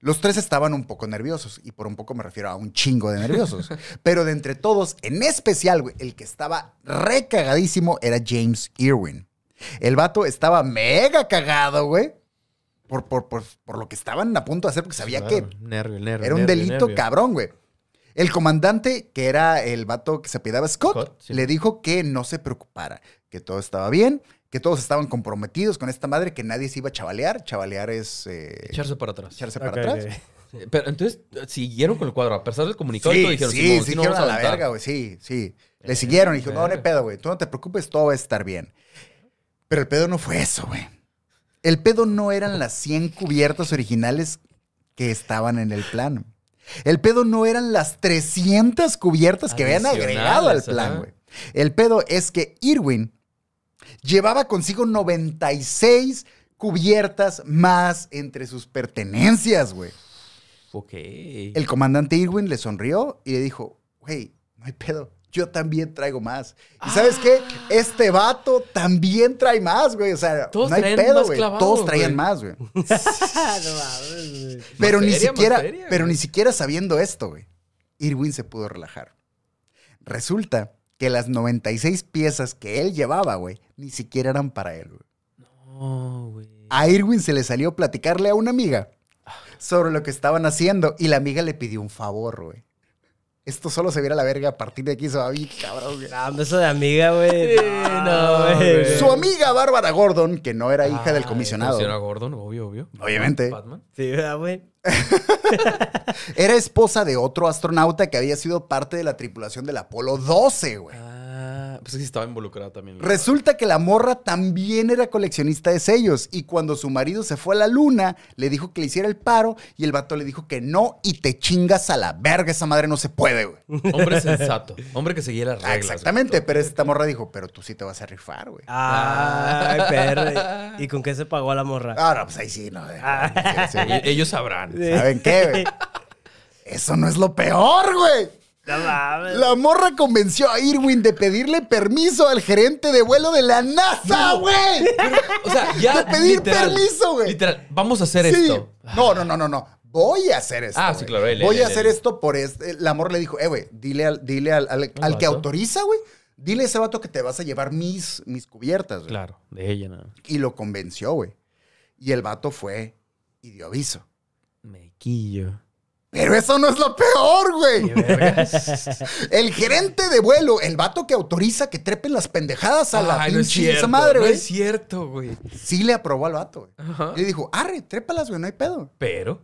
Los tres estaban un poco nerviosos, y por un poco me refiero a un chingo de nerviosos. (laughs) Pero de entre todos, en especial, güey, el que estaba recagadísimo era James Irwin. El vato estaba mega cagado, güey, por, por, por, por lo que estaban a punto de hacer, porque sabía Claro, que Nervio, nervio. era un nervio, delito cabrón, güey. El comandante, que era el vato que se apellidaba Scott, Scott, sí. le dijo que no se preocupara, que todo estaba bien, que todos estaban comprometidos con esta madre, que nadie se iba a chavalear. Chavalear es eh, Echarse para atrás. echarse para atrás. Pero entonces siguieron con el cuadro. A pesar del comunicado, y Sí, todo dijeron, sí, "Simón, sí, sí, no dijeron vamos a la aventar". verga, güey, sí, sí. Le siguieron y dijo, no, no hay verga. pedo, güey, tú no te preocupes, todo va a estar bien. Pero el pedo no fue eso, güey. El pedo no eran las 100 cubiertas originales que estaban en el plan. El pedo no eran las 300 cubiertas que habían agregado al plan, güey. El pedo es que Irwin llevaba consigo 96 cubiertas más entre sus pertenencias, güey. Ok. El comandante Irwin le sonrió y le dijo, güey, no hay pedo. Yo también traigo más. ¿Y sabes qué? Este vato también trae más, güey. O sea, Todos no hay pedo, güey. clavado, Todos traían güey. más, güey. (laughs) Pero ni siquiera, pero güey. ni siquiera sabiendo esto, güey. Irwin se pudo relajar. Resulta que las 96 piezas que él llevaba, güey, ni siquiera eran para él, güey. No, güey. A Irwin se le salió platicarle a una amiga sobre lo que estaban haciendo y la amiga le pidió un favor, güey. Esto solo se viera a la verga a partir de aquí, se va bien cabrón, güey. No, eso de amiga, güey. Sí, no, güey. Su amiga Bárbara Gordon, que no era hija del Ah, comisionado, Comisionado Gordon, obvio, obvio. Obviamente. Batman. Sí, ¿verdad, güey? (laughs) era esposa de otro astronauta que había sido parte de la tripulación del Apolo 12, güey. Ah, pues sí estaba involucrado también. Resulta que la morra también era coleccionista de sellos y cuando su marido se fue a la luna, le dijo que le hiciera el paro y el vato le dijo que no y te chingas a la verga, esa madre no se puede, güey. (laughs) Hombre sensato. Hombre que seguía las reglas. exactamente, pero esta morra dijo, pero tú sí te vas a rifar, güey. Ay, (laughs) perro. ¿Y con qué se pagó a la morra? Ah, no, pues ahí sí, no. güey. sí, sí. (laughs) E- Ellos sabrán. ¿Saben qué, güey? Eso no es lo peor, güey. No mames. La morra convenció a Irwin de pedirle permiso al gerente de vuelo de la NASA, güey. O sea, ya. De pedir literal, permiso, güey. Literal, vamos a hacer Sí. esto. No, no, no, no, no. Voy a hacer esto. Ah, sí, claro, él, Voy él, a él, hacer él. esto por este. La morra le dijo, eh, güey, dile al, dile al, al- al que vato. autoriza, güey. Dile a ese vato que te vas a llevar mis, mis cubiertas, güey. Claro, de ella nada. Y lo convenció, güey. Y el vato fue y dio aviso. Mequillo. Pero eso no es lo peor, güey. (laughs) El gerente de vuelo, el vato que autoriza que trepen las pendejadas a la no es pinche esa madre, No güey. es cierto, güey. Sí le aprobó al vato, güey. Ajá. Le dijo, arre, trépalas, güey, no hay pedo. Pero.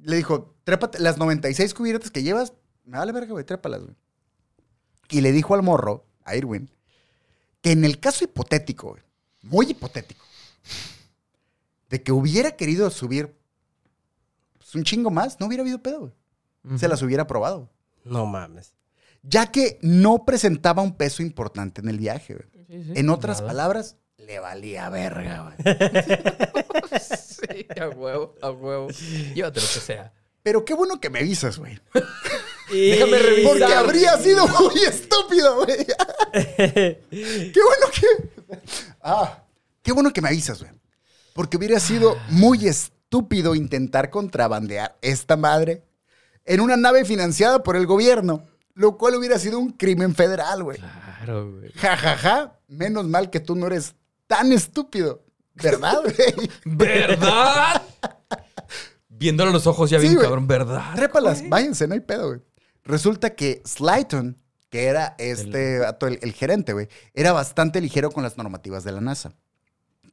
Le dijo, trépate las 96 cubiertas que llevas, me vale verga, güey, trépalas, güey. Y le dijo al morro, a Irwin, que en el caso hipotético, güey, muy hipotético, de que hubiera querido subir pues, un chingo más, no hubiera habido pedo, güey. Se las hubiera aprobado. No mames. Ya que no presentaba un peso importante en el viaje, güey. Sí, sí. En otras Nada. palabras, le valía verga, güey. (laughs) Sí, a huevo, a huevo. Llévate lo que sea. Pero qué bueno que me avisas, güey. (laughs) Déjame revisar. Porque habría sido muy estúpido, güey. (laughs) qué bueno que. Ah, qué bueno que me avisas, güey. Porque hubiera sido muy estúpido intentar contrabandear esta madre en una nave financiada por el gobierno, lo cual hubiera sido un crimen federal, güey. Claro, güey. Ja, ja, ja. Menos mal que tú no eres tan estúpido. ¿Verdad, güey? (laughs) ¿Verdad? Viéndolo a los ojos ya Sí, bien, cabrón. ¿Verdad? Trépalas, güey? váyanse, no hay pedo, güey. Resulta que Slayton, que era este el, el gerente, güey, era bastante ligero con las normativas de la NASA.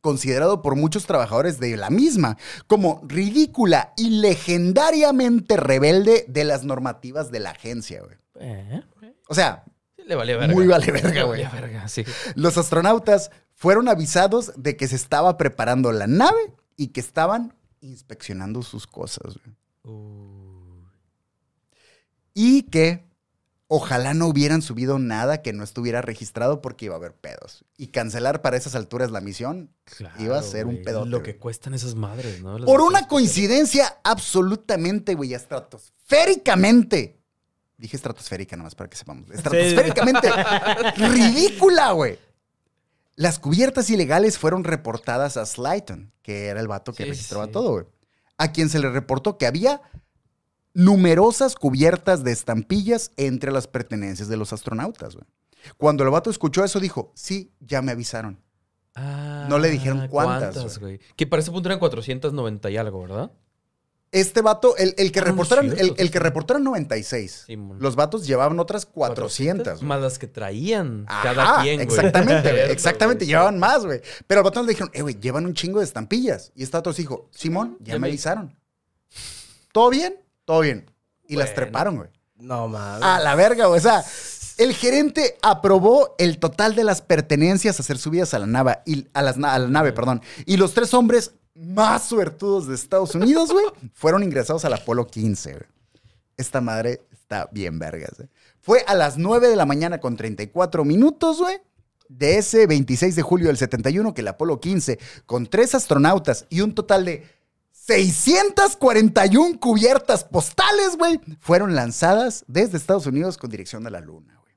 Considerado por muchos trabajadores de la misma como ridícula y legendariamente rebelde de las normativas de la agencia, güey. Eh, O sea, le valía verga. Muy vale verga, güey. valía verga, sí. los astronautas fueron avisados de que se estaba preparando la nave y que estaban inspeccionando sus cosas, güey. Uh, Y que ojalá no hubieran subido nada que no estuviera registrado porque iba a haber pedos. Y cancelar para esas alturas la misión claro, iba a ser un pedote, Lo que cuestan esas madres, ¿no? Las por una coincidencia absolutamente, güey, estratosféricamente. Dije estratosférica nomás para que sepamos. Estratosféricamente (laughs) ridícula, güey. Las cubiertas ilegales fueron reportadas a Slayton, que era el vato que Sí, registraba sí. todo, güey. A quien se le reportó que había numerosas cubiertas de estampillas entre las pertenencias de los astronautas, güey. Cuando el vato escuchó eso, dijo, sí, ya me avisaron. Ah, No le dijeron cuántas, güey. Que para ese punto eran 490 y algo, ¿verdad? Este vato, el, el que Ah, reportaron, el, el sí. que reportaron 96. Simón. Los vatos llevaban otras 400. güey. Más las que traían Ajá, cada quien, güey. Exactamente, güey, (laughs) exactamente, llevaban más, güey. Pero al vato le dijeron, eh, güey, llevan un chingo de estampillas. Y este vato dijo, Simón, ya Ya me me- avisaron. ¿Todo bien? Todo bien. Y las treparon, güey. No mames. A la verga, güey. O sea, el gerente aprobó el total de las pertenencias a ser subidas a la nave, y, a, las a la nave, perdón. Y los tres hombres más suertudos de Estados Unidos, güey, (laughs) fueron ingresados al Apolo 15, güey. Esta madre está bien vergas, güey. Fue a las 9 de la mañana con 34 minutos, güey. De ese 26 de julio del 71 que el Apolo 15, con tres astronautas y un total de 641 cubiertas postales, güey, fueron lanzadas desde Estados Unidos con dirección a la Luna, güey.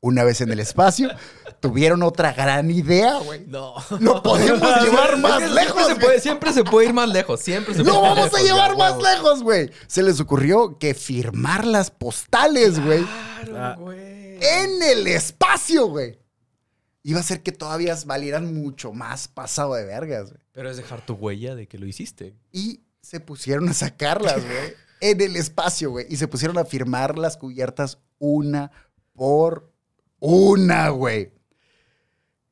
Una vez en el espacio, tuvieron otra gran idea, güey. No. Lo podemos (laughs) llevar más lejos, Siempre se, puede, siempre se puede ir más lejos. Siempre se puede Lo ir más vamos a lejos, llevar más lejos, güey. Se les ocurrió que firmar las postales, güey, Claro, Ah. güey. en el espacio, güey. Iba a ser que todavía valieran mucho más pasado de vergas, güey. Pero es dejar tu huella de que lo hiciste. Y se pusieron a sacarlas, güey, (laughs) en el espacio, güey. Y se pusieron a firmar las cubiertas una por una, güey.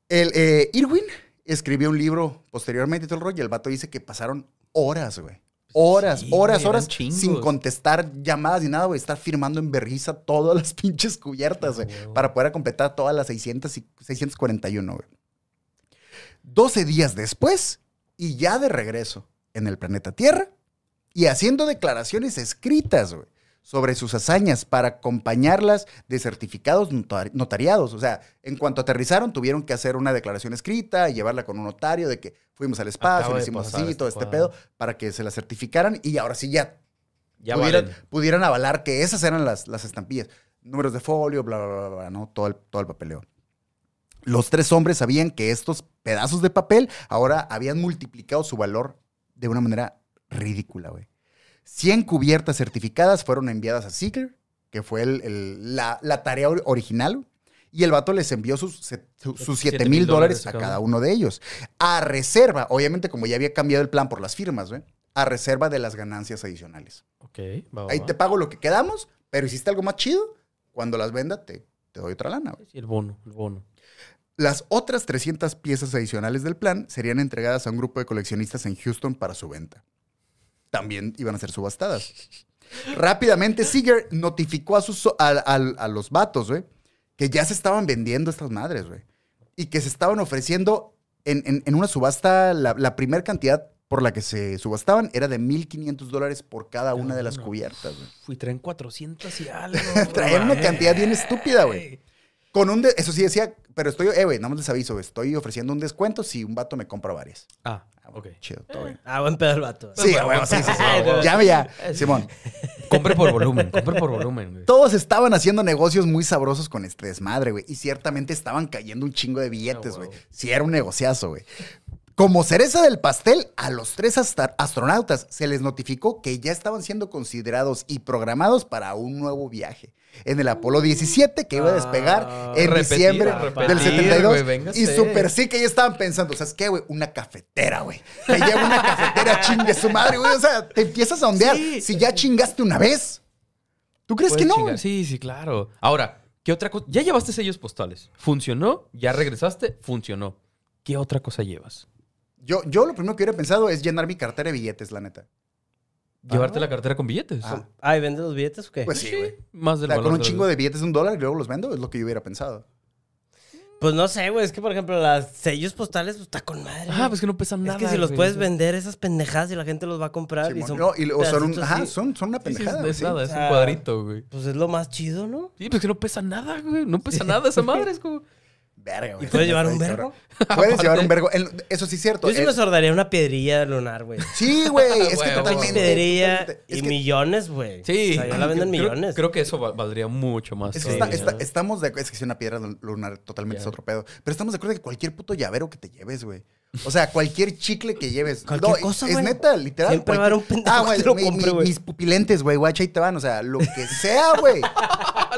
El eh, Irwin escribió un libro posteriormente y todo el rollo. Y el vato dice que pasaron horas, güey. Horas, Sí, horas, güey, horas chingos. sin contestar llamadas ni nada, güey. Estar firmando en berriza todas las (laughs) pinches cubiertas, güey. huevo. Para poder completar todas las 600 y 641, güey. 12 días después, y ya de regreso en el planeta Tierra, y haciendo declaraciones escritas, sobre sus hazañas para acompañarlas de certificados notar- notariados. O sea, en cuanto aterrizaron, tuvieron que hacer una declaración escrita y llevarla con un notario de que fuimos al espacio, lo hicimos así, este todo este cuadro. pedo, para que se la certificaran y ahora sí ya Ya pudieran, avalar que esas eran las, las estampillas. Números de folio, bla, bla, bla, bla, ¿no? Todo el, todo el papeleo. Los tres hombres sabían que estos pedazos de papel ahora habían multiplicado su valor de una manera ridícula, güey. 100 cubiertas certificadas fueron enviadas a Ziegler, que fue el- el- la, la tarea or- original, y el vato les envió sus, su- sus 7 7,000 mil dólares a cada uno de ellos. A reserva, obviamente como ya había cambiado el plan por las firmas, güey, a reserva de las ganancias adicionales. Ok, va, Ahí va. te pago lo que quedamos, pero hiciste algo más chido, cuando las venda te, te doy otra lana, güey. Sí, el bono, el bono. Las otras 300 piezas adicionales del plan serían entregadas a un grupo de coleccionistas en Houston para su venta. También iban a ser subastadas. Rápidamente, Seeger notificó a, sus, a, a- a los vatos, güey, que ya se estaban vendiendo estas madres, güey. Y que se estaban ofreciendo en, en- en una subasta, la, la primera cantidad por la que se subastaban era de 1.500 dólares por cada una de las cubiertas, güey. Fui, traen 400 y algo. (laughs) Traían una cantidad bien estúpida, güey. Con un... de- eso sí decía, pero estoy... Eh, güey, nada más les aviso, güey, estoy ofreciendo un descuento si un vato me compra varias. Ah, Ah, ok. bueno, Chido, todo bien. Ah, buen pedo el vato. Sí, a huevo, sí, sí, ya, (laughs) Simón. Compre por volumen, compre por volumen, güey. Todos estaban haciendo negocios muy sabrosos con este desmadre, güey. Y ciertamente estaban cayendo un chingo de billetes, Ah, güey. huevo. Sí, era un negociazo, güey. Como cereza del pastel, a los tres astronautas se les notificó que ya estaban siendo considerados y programados para un nuevo viaje. En el Apolo 17, que iba a despegar Ah, en repetir, diciembre repetir, del 72. güey, véngase. y super sí que ya estaban pensando, ¿sabes qué, güey? Una cafetera, güey. Que lleva una cafetera, (laughs) chingue su madre, güey. O sea, te empiezas a ondear. Sí. Si ya chingaste una vez, ¿tú crees que no? chingar. Sí, sí, claro. Ahora, ¿qué otra cosa? Ya llevaste sellos postales. ¿Funcionó? ¿Ya regresaste? Funcionó. ¿Qué otra cosa llevas? Yo, yo lo primero que hubiera pensado es llenar mi cartera de billetes, la neta. ¿Llevarte la cartera con billetes? Ah. Ay, ¿vende los billetes o qué? Pues sí, güey. Más O del sea, valor con un de- chingo de billetes de un dólar y luego los vendo, es lo que yo hubiera pensado. Pues no sé, güey. Es que, por ejemplo, las sellos postales, pues está con madre. Ah, pues que no pesan es nada. que si los güey. puedes vender, esas pendejadas y la gente los va a comprar. y Simón. son No, y, o son, un- pedacitos ajá, así, son, son una Sí, sí, pendejada. es, es sí. nada, es O un cuadrito, güey. Pues es lo más chido, ¿no? Sí, pues que no pesa nada, güey. No pesa nada esa madre. Es como... Verga, güey. ¿Y puedes (laughs) llevar un vergo? Puedes llevar un vergo. El- eso sí es cierto. Yo sí El- me sordaría una piedrilla lunar, güey. Sí, güey. Es que (laughs) Huevo. totalmente. Piedrilla totalmente. y Es que- millones, güey. Sí. O sea, ya la venden Creo- millones. Creo que eso va- valdría mucho más. Es que está- todavía, está- ¿no? estamos de acuerdo. Es que si una piedra lunar totalmente es otro pedo. Pero estamos de acuerdo que cualquier puto llavero que te lleves, güey. O sea, cualquier chicle que lleves. Cualquier No, cosa, es güey. neta, literal. Siempre va a haber un pendejo Ah, que güey, te lo mi- compre, mi- güey. Mis pupilentes, güey, guacha, ahí te van. O sea, lo que sea, güey.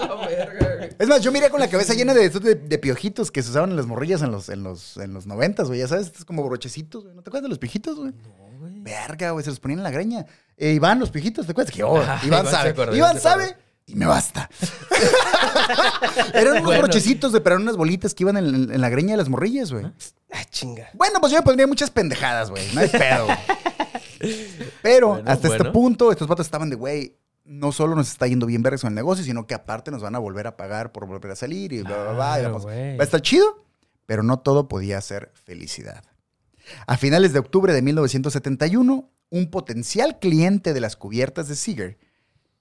A la verga, güey. Es más, yo miré con la cabeza llena de de, de piojitos que se usaban en las morrillas en los, en los, en los noventas, güey. Ya sabes, estos como brochecitos, güey. ¿No te acuerdas de los piojitos, güey? No, güey. Verga, güey, se los ponían en la greña. Eh, Iván, los piojitos, ¿te acuerdas? Que, oh, Ah, Iván sabe. Iván sabe y me basta. (laughs) eran unos Bueno. brochecitos, de, pero eran unas bolitas que iban en, en- en la greña de las morrillas, güey. Ah, chinga. Bueno, pues yo me pondría muchas pendejadas, güey. No hay pedo. (laughs) Pero Bueno, hasta este punto, estos vatos estaban de, güey, no solo nos está yendo bien vergas con el negocio, sino que aparte nos van a volver a pagar por volver a salir y bla, bla, bla. Claro, va a estar chido, pero no todo podía ser felicidad. A finales de octubre de 1971, un potencial cliente de las cubiertas de Seeger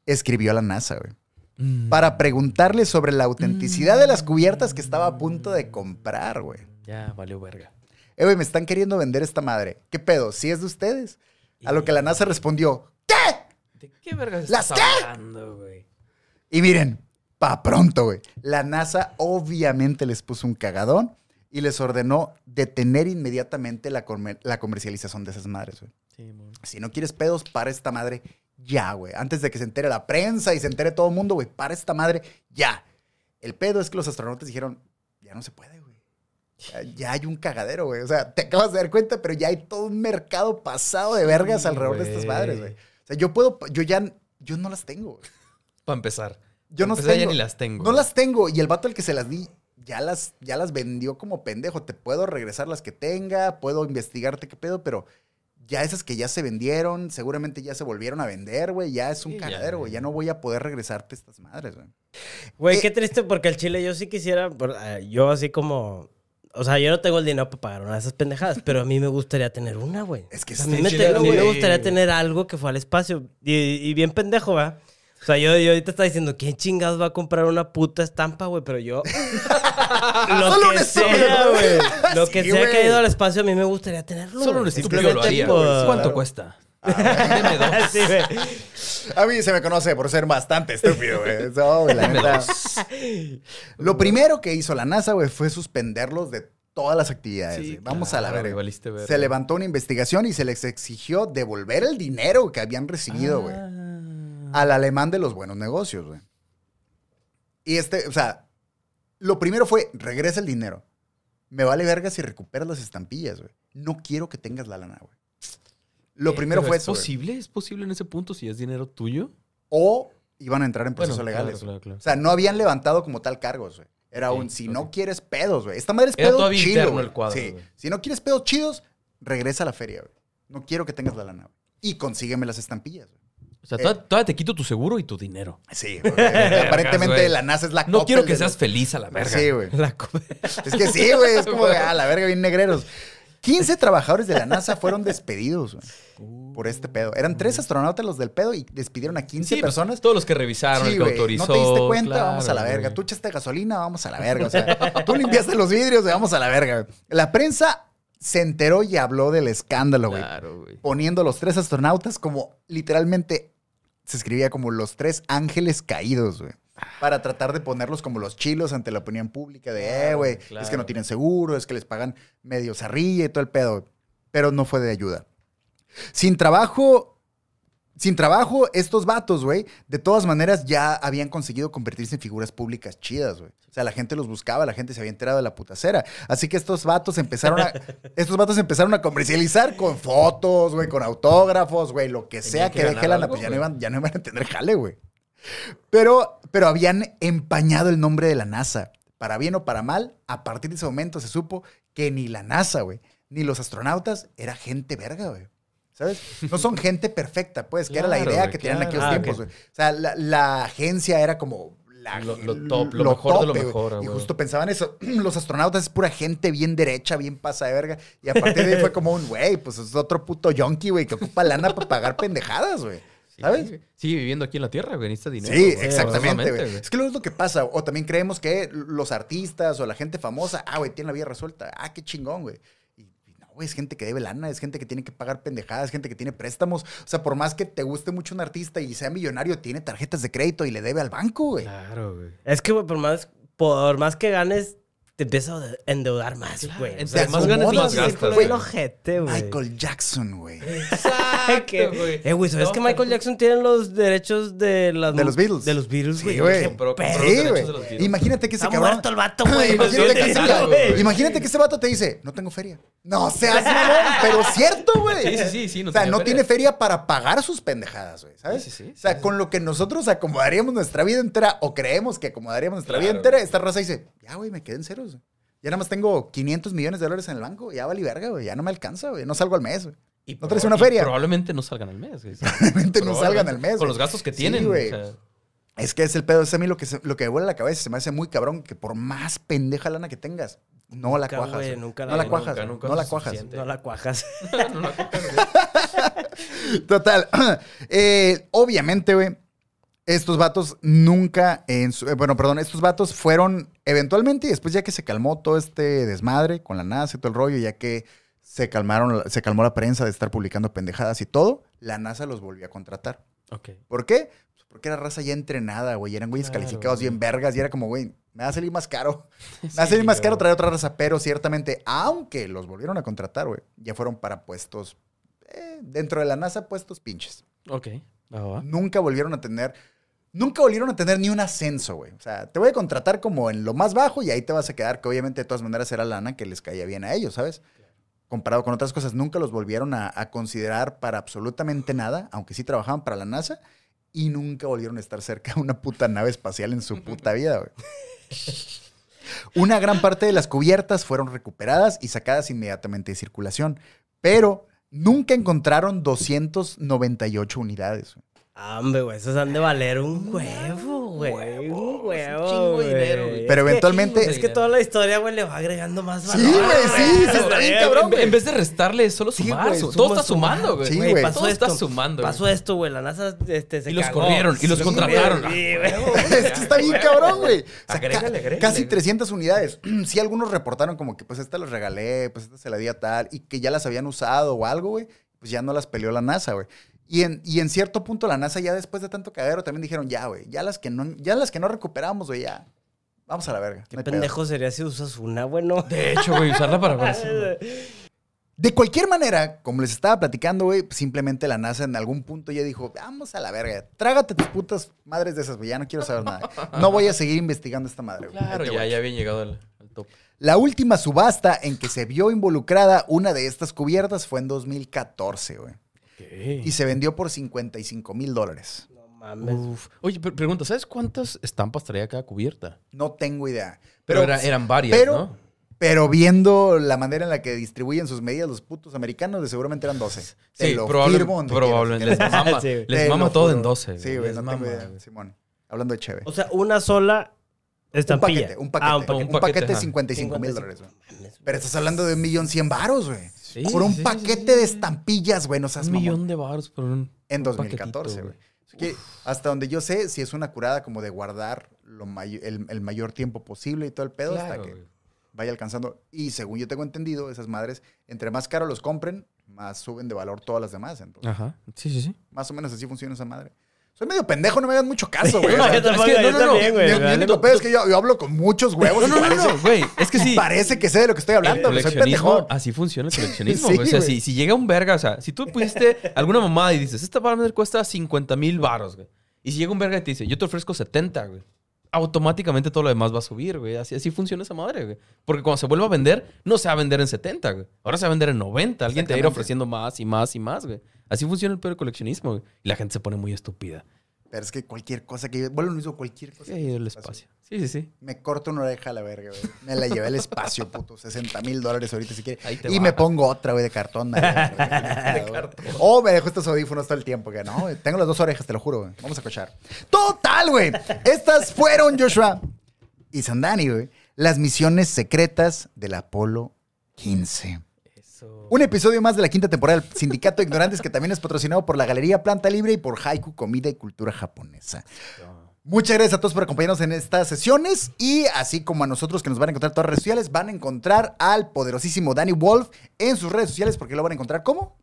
escribió a la NASA, güey, Mm, para preguntarle sobre la autenticidad de las cubiertas que estaba a punto de comprar, güey. Ya, valió verga. Eh, güey, me están queriendo vender esta madre. ¿Qué pedo? ¿Sí es de ustedes? A lo que la NASA respondió, ¿qué? ¿De qué verga ¿Las estás qué? hablando, güey? Y miren, pa' pronto, güey. La NASA obviamente les puso un cagadón y les ordenó detener inmediatamente la, comer- la comercialización de esas madres, güey. Sí. Si no quieres pedos, para esta madre ya, güey. Antes de que se entere la prensa y se entere todo el mundo, güey, para esta madre ya. El pedo es que los astronautas dijeron, ya no se puede, güey. Ya, ya hay un cagadero, güey. O sea, te acabas de dar cuenta, pero ya hay todo un mercado pasado de vergas Sí, alrededor de estas madres, güey. O sea, yo puedo, yo ya, yo no las tengo. Para empezar. Yo Pa' no empezar, tengo. ya ni las tengo. No las tengo. Y el vato al que se las di, ya las, ya las vendió como pendejo. Te puedo regresar las que tenga, puedo investigarte qué pedo, pero ya esas que ya se vendieron, seguramente ya se volvieron a vender, güey. Ya es un Sí, cagadero, güey. Ya no voy a poder regresarte estas madres, güey. Güey, Eh, qué triste porque el chile yo sí quisiera, eh, yo así como, o sea, yo no tengo el dinero para pagar una de esas pendejadas, pero a mí me gustaría tener una, güey. Es que O sea, a mí, me, te- a mí me gustaría tener algo que fue al espacio. Y, y bien pendejo, ¿va? O sea, yo, yo ahorita estaba diciendo, ¿quién chingados va a comprar una puta estampa, güey? Pero yo... (laughs) lo Solo que sea, güey. Lo Sí, que sea que ha ido al espacio, a mí me gustaría tenerlo. Solo un estúpido lo haría. por- ¿Cuánto claro. cuesta? Deme dos. (laughs) Sí, güey. A mí se me conoce por ser bastante estúpido, güey. (laughs) Lo primero que hizo la NASA, güey, fue suspenderlos de todas las actividades. Sí. Vamos a la verga. Se levantó una investigación y se les exigió devolver el dinero que habían recibido, güey. Ah. Al alemán de los buenos negocios, güey. Y este, o sea, lo primero fue, regresa el dinero. Me vale verga si recuperas las estampillas, güey. No quiero que tengas la lana, güey. Lo Eh, primero fue ¿Es posible? ¿Es posible en ese punto si es dinero tuyo? O iban a entrar en procesos Bueno, legales. claro, güey. claro, claro. O sea, no habían levantado como tal cargos, güey. Era un, si no quieres pedos, güey. Esta madre es Era pedo chido, el cuadro, Sí. Si no quieres pedos chidos, regresa a la feria, güey. No quiero que tengas la lana, güey. Y consígueme las estampillas, güey. O sea, Eh. todavía, todavía te quito tu seguro y tu dinero. Sí, (laughs) güey. Aparentemente la NASA es la No quiero que seas feliz a la verga. Sí, güey. La Es que sí, güey. Es como, ah, (laughs) la verga, bien negreros. 15 trabajadores de la NASA fueron despedidos, güey. Por este pedo. Eran tres astronautas los del pedo y despidieron a 15 Sí, pues, personas. Todos los que revisaron, Sí, el que güey. autorizó. No te diste cuenta, claro, vamos a la verga. güey. Tú echaste gasolina, vamos a la verga. O sea, tú limpiaste los vidrios, vamos a la verga. güey. La prensa se enteró y habló del escándalo, güey. Claro, güey. Poniendo a los tres astronautas como literalmente se escribía como los tres ángeles caídos, güey. Para tratar de ponerlos como los chilos ante la opinión pública de, eh, Claro, güey, es que no tienen seguro, es que les pagan medio zarrilla y todo el pedo. Pero no fue de ayuda. Sin trabajo, sin trabajo, estos vatos, güey, de todas maneras ya habían conseguido convertirse en figuras públicas chidas, güey. O sea, la gente los buscaba, la gente se había enterado de la putacera. Así que estos vatos empezaron a, (laughs) estos vatos empezaron a comercializar con fotos, güey, con autógrafos, güey, lo que sea que que deje ganar lana, algo, pues ya no, iban, ya no iban a tener jale, güey. Pero, pero habían empañado el nombre de la NASA. Para bien o para mal, a partir de ese momento se supo que ni la NASA, güey, ni los astronautas era gente verga, güey. ¿Sabes? No son (laughs) gente perfecta, pues, que era la idea que tenían en claro. aquellos Ah, tiempos, güey. O sea, la, la agencia era como la- Lo- lo top, lo mejor de lo mejor, ah, Y güey. justo pensaban eso. (clears throat) Los astronautas es pura gente bien derecha, bien pasa de verga. Y a partir de ahí fue como un, güey, pues es otro puto yonki, güey, que ocupa lana para pagar pendejadas, güey. Sí, ¿Sabes? Sigue viviendo aquí en la Tierra, güey. Necesita dinero. Sí, güey. exactamente, güey. Es que luego es lo que pasa. O también creemos que los artistas o la gente famosa, ah, güey, tiene la vida resuelta. Ah, qué chingón, güey. Y y no, güey, es gente que debe lana, es gente que tiene que pagar pendejadas, es gente que tiene préstamos. O sea, por más que te guste mucho un artista y sea millonario, tiene tarjetas de crédito y le debe al banco, güey. Claro, güey. Es que, güey, por más, por más que ganes, te empiezas a endeudar más, Claro, güey. entre O sea, más ganas, más gastas, güey. ojete, güey. Michael Jackson, güey. Que- Eh, güey, ¿sabes que Michael Jackson tiene los derechos de las De los Beatles. De los Beatles, Sí, güey. güey. Sí, derechos güey. de los Beatles. Imagínate que ese cabrón. muerto el vato, güey. Imagínate que, ese, güey. imagínate que ese vato te dice, no tengo feria. No seas mamón, pero cierto, güey. Sí, sí, sí, sí, no o sea, no feria. tiene feria para pagar sus pendejadas, güey, ¿sabes? Sí, sí, sí, o sea, sí, con lo que nosotros acomodaríamos nuestra vida entera o creemos que acomodaríamos nuestra vida Claro. entera, esta raza dice, ya, güey, me quedé en ceros. güey. Ya nada más tengo 500 millones de dólares en el banco, ya vale verga, güey, ya no me alcanza, güey, no salgo al mes, güey. Y ¿No traes una feria? Probablemente no salgan al mes, güey. (laughs) Probablemente no salgan al mes, Con güey. los gastos que Sí, tienen. güey. o sea, Es que es el pedo, es a mí lo que, se- lo que me vuela la cabeza, se me hace muy cabrón que por más pendeja lana que tengas, no la cuajas. güey, nunca no la- la cuajas, nunca, güey, nunca no la cuajas. No la cuajas. (laughs) no, no, güey. (laughs) Total. (clears throat) Eh, obviamente, güey, estos vatos nunca, en su- eh, bueno, perdón, estos vatos fueron eventualmente y después ya que se calmó todo este desmadre con la NASA y todo el rollo, ya que se calmaron, se calmó la prensa de estar publicando pendejadas y todo, la NASA los volvió a contratar. Ok. ¿Por qué? Pues porque era raza ya entrenada, güey, eran güeyes Claro, calificados güey. bien vergas y era como, güey, me va a salir más caro. (laughs) Me va a Sí, salir más caro traer otra raza, pero ciertamente, aunque los volvieron a contratar, güey, ya fueron para puestos, eh, dentro de la NASA, puestos pinches. Ok. Va. Nunca volvieron a tener, nunca volvieron a tener ni un ascenso, güey. O sea, te voy a contratar como en lo más bajo y ahí te vas a quedar, que obviamente de todas maneras era lana que les caía bien a ellos, ¿sabes? Comparado con otras cosas, nunca los volvieron a, a considerar para absolutamente nada, aunque sí trabajaban para la NASA, y nunca volvieron a estar cerca de una puta nave espacial en su puta vida, güey. Una gran parte de las cubiertas fueron recuperadas y sacadas inmediatamente de circulación, pero nunca encontraron 298 unidades. güey. Ah, Hombre, güey, esos han de valer un huevo, güey. Un huevo. un chingo de dinero, güey. Pero Es que- eventualmente- Es que toda la historia, güey, le va agregando más Sí, valor. güey, sí, sí, está bien cabrón, En, güey. en vez de restarle, es solo Sí, sumar. güey, suma, todo está suma. sumando, güey. Sí, Güey, Todo esto. está sumando, güey. Pasó esto, güey. La NASA este, se Y los cagó. corrieron, y los Sí, contrataron. Sí, güey. (laughs) es que está bien cabrón, güey. O sea, Agrégale, agrégale. Casi 300 unidades. (clears throat) Sí, algunos reportaron como que pues esta las regalé, pues esta se la di a tal, y que ya las habían usado o algo, güey. pues ya no las peleó la NASA, güey. Y en, y en cierto punto la NASA ya después de tanto cagadero también dijeron, ya, güey, ya las que no, ya las que no recuperamos, güey, ya. Vamos a la verga. Qué no hay pedo". pendejo sería si usas una, bueno. De hecho, güey, usarla para (laughs) ver eso. De cualquier manera, como les estaba platicando, güey, simplemente la NASA en algún punto ya dijo, vamos a la verga, trágate tus putas madres de esas, güey, ya no quiero saber nada. No voy a seguir investigando esta madre, güey. Claro, ya, güey. ya habían llegado al, al top. La última subasta en que se vio involucrada una de estas cubiertas fue en 2014, güey. Y se vendió por 55 mil dólares. No mames. Uf. Oye, pero pregunta, ¿sabes cuántas estampas traía cada cubierta? No tengo idea. Pero, era- eran varias, pero- ¿no? Pero viendo la manera en la que distribuyen sus medidas los putos americanos, de seguramente eran 12. Te Sí, lo probable- firmo donde probablemente. Les mama, (laughs) Sí, les todo en 12. Sí, güey, no mama, tengo idea. Simón, hablando de Cheve. O sea, una sola Un estampilla. paquete, un paquete. Ah, un un paquete, paquete. Un paquete, de ajá. 55 mil 55. dólares, güey. Pero estás hablando de un millón cien varos, güey. Sí, por un sí, paquete sí, de estampillas, güey, no seas Un mamón. millón de baros por un. En un 2014, paquetito, güey. Hasta donde yo sé, si es una curada como de guardar lo may- el, el mayor tiempo posible y todo el pedo hasta que vaya alcanzando. Y según yo tengo entendido, esas madres, entre más caro los compren, más suben de valor todas las demás. Entonces, Ajá. Sí, sí, sí. más o menos así funciona esa madre. Soy medio pendejo, no me hagan mucho caso, güey. (laughs) No, yo tampoco, es que- no, no, no. también, güey. mi- mi Vale, único pedo es que yo, yo hablo con muchos huevos No, no, parece, no, güey. Es que sí. parece que sé de lo que estoy El hablando. güey, Soy pendejo. así funciona el coleccionismo. (laughs) Sí, güey. o sea, si, si llega un verga, o sea, si tú pusiste alguna mamada y dices, esta madre cuesta 50 mil baros, güey. Y si llega un verga y te dice, yo te ofrezco 70, güey. Automáticamente todo lo demás va a subir, güey. Así, así funciona esa madre, güey. Porque cuando se vuelva a vender, no se va a vender en 70, güey. Ahora se va a vender en 90. Alguien te va a ir ofreciendo más y más y más, güey. Así funciona el peor coleccionismo, güey. Y la gente se pone muy estúpida. Pero es que cualquier cosa que yo... Vuelvo lo mismo, cualquier cosa. Sí, el espacio. Sí, sí, sí. Me corto una oreja a la verga, güey. Me la llevé al espacio, (laughs) puto. 60 mil dólares ahorita si quiere. Ahí te Y me pongo otra, güey, de cartón. (laughs) De cartón. O me dejo estos audífonos todo el tiempo, que no, tengo las dos orejas, te lo juro, güey. Vamos a cochar. Total, güey. Estas fueron, Joshua y Sandani, güey, las misiones secretas del Apolo 15. Eso. Un episodio más de la quinta temporada del Sindicato de Ignorantes, que también es patrocinado por la Galería Planta Libre y por Haiku Comida y Cultura Japonesa. Muchas gracias a todos por acompañarnos en estas sesiones y así como a nosotros que nos van a encontrar en todas las redes sociales, van a encontrar al poderosísimo Danny Wolf en sus redes sociales porque lo van a encontrar como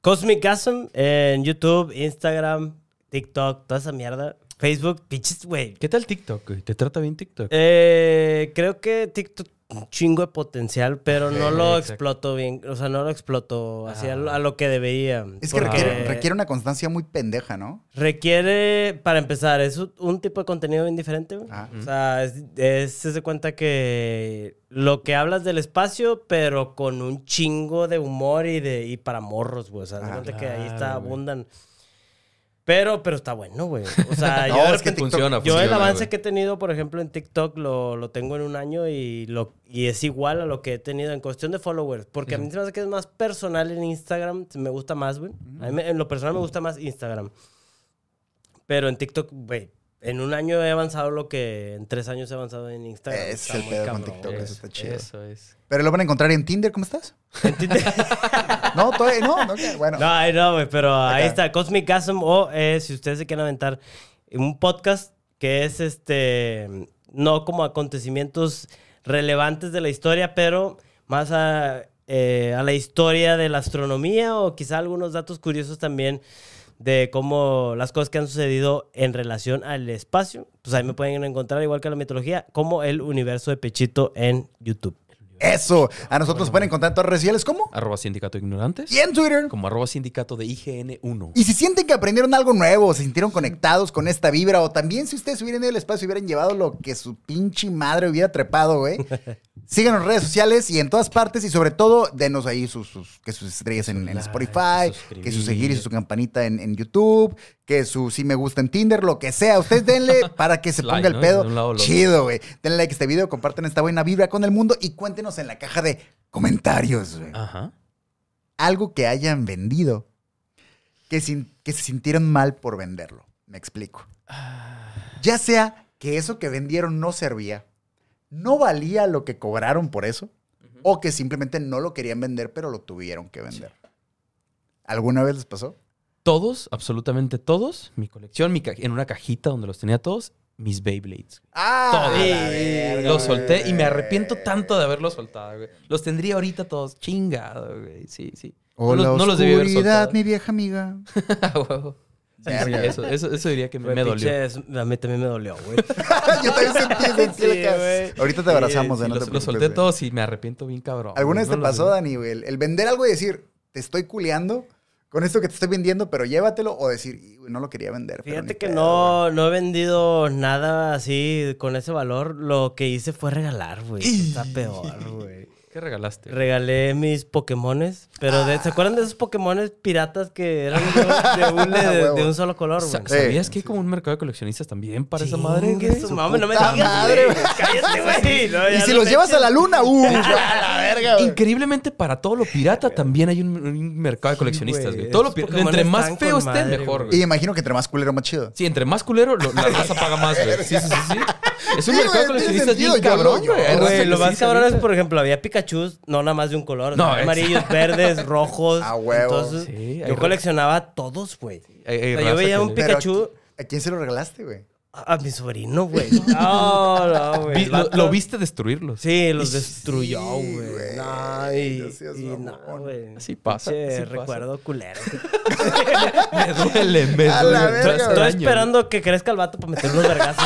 Cosmic Gasm en YouTube, Instagram, TikTok, toda esa mierda. Facebook, pinches, güey. ¿Qué tal TikTok, güey? ¿Te trata bien TikTok? Eh, creo que TikTok un chingo de potencial, pero no lo exacto. exploto bien. O sea, no lo exploto así a, lo, Ah. a lo que debería. es que requiere, requiere una constancia muy pendeja, ¿no? requiere, para empezar, es un- tipo de contenido bien diferente. güey. Ajá. O sea, es, es- se da cuenta que lo que hablas del espacio, pero con un chingo de humor y de y para morros, güey. O sea, se Ah, cuenta que ahí está, güey. Pero, pero está bueno, güey. O sea, (laughs) No, yo, es que funciona, yo el avance güey. que he tenido, por ejemplo, en TikTok lo, lo tengo en un año y, lo, y es igual a lo que he tenido en cuestión de followers. Porque a mí se me hace que es más personal en Instagram. Me gusta más, güey. A mí me- en lo personal me gusta más Instagram. Pero en TikTok, güey, en un año he avanzado lo que en tres años he avanzado en Instagram. Está es el pedo con TikTok, eso está chido. Eso es. Pero lo van a encontrar en Tinder, ¿cómo estás? En Tinder- (laughs) No, todavía no, no, bueno. No, no, güey, pero ahí está, Cosmic Gasm, o eh, si ustedes se quieren aventar un podcast que es este, no como acontecimientos relevantes de la historia, pero más a, eh, a la historia de la astronomía o quizá algunos datos curiosos también de cómo las cosas que han sucedido en relación al espacio. Pues ahí me pueden encontrar, igual que la mitología, como el universo de Pechito en YouTube. Eso. A nosotros nos pueden encontrar en todas las redes sociales, ¿cómo? Arroba sindicato ignorantes. Y en Twitter. Como arroba sindicato de IGN1. Y si sienten que aprendieron algo nuevo, se sintieron conectados con esta vibra, o también si ustedes hubieran ido al espacio y hubieran llevado lo que su pinche madre hubiera trepado, güey. (laughs) Síganos en redes sociales y en todas partes, y sobre todo, denos ahí sus, sus- que sus estrellas en, Spotify, suscribir. que su seguir y su campanita en, en YouTube, que su si me gusta en Tinder, lo que sea. Ustedes denle (laughs) para que se Like, ponga el pedo. Chido, güey. Denle like a este video, compartan esta buena vibra con el mundo y cuéntenos en la caja de comentarios, güey Ajá. algo que hayan vendido que, sin- que se sintieron mal por venderlo. Me explico. Ya sea que eso que vendieron no servía, no valía lo que cobraron por eso, o que simplemente no lo querían vender, pero lo tuvieron que vender. ¿Alguna vez les pasó? Todos, absolutamente todos, mi colección, mi ca- en una cajita donde los tenía todos, mis Beyblades. Ah, Todos. la Los solté y me arrepiento tanto de haberlos soltado, güey. Los tendría ahorita todos chingado, güey. Sí, sí. Hola, no los debí haber oscuridad, soltado. mi vieja amiga. (laughs) Eso, eso, eso diría que me, dolió. a mí también me dolió, güey. (laughs) Yo también sentí, sentí Sí, güey. Ahorita te abrazamos, Sí, eh, no los, te preocupes, solté todos y me arrepiento bien cabrón. ¿Alguna vez te No pasó. Dani, güey? El, el vender algo y decir, te estoy culeando con esto que te estoy vendiendo, pero llévatelo, o decir, "Y, güey, no lo quería vender. Fíjate que pedo, no, no he vendido nada así con ese valor. Lo que hice fue regalar, güey. Está peor, güey. ¿Qué regalaste? Regalé mis Pokémones, pero de- ¿se acuerdan de esos Pokémones piratas que eran de, de un, (laughs) de- de un solo color, güey? ¿Sabías que hay como un mercado de coleccionistas también para esa madre, güey? su madre, no me digas, madre, güey. Cállate, güey. No, Y si no los llevas a la luna, ¡uh! (laughs) a la verga, güey. Increíblemente para todo lo pirata también hay un, un mercado de coleccionistas, güey. Todo lo Esos pi- Pokémon entre más feo esté, madre, mejor, Y güey. imagino que entre más culero, más chido. Sí, entre más culero, lo- la raza paga más, güey. (laughs) Sí, sí, sí, sí. Es un Sí, mercado de coleccionistas bien lo- cabrón, güey. Que lo más cabrón es, por ejemplo, había Pikachu, no nada más de un color. No, es- amarillos, verdes, (laughs) rojos. A huevo. Entonces, Sí, yo coleccionaba todos, güey. Hay- hay O sea, yo veía un Pikachu ¿A quién se lo regalaste, güey? a, a mi sobrino, güey. (laughs) No, no, güey. Lo, viste destruirlos. Sí, los Sí, destruyó, güey. güey. No, y, No y güey. Así pasa, Pinche así pasa. recuerdo culero. (laughs) Me duele, me duele. verga, Estoy esperando que crezca el vato para meter unos vergazos.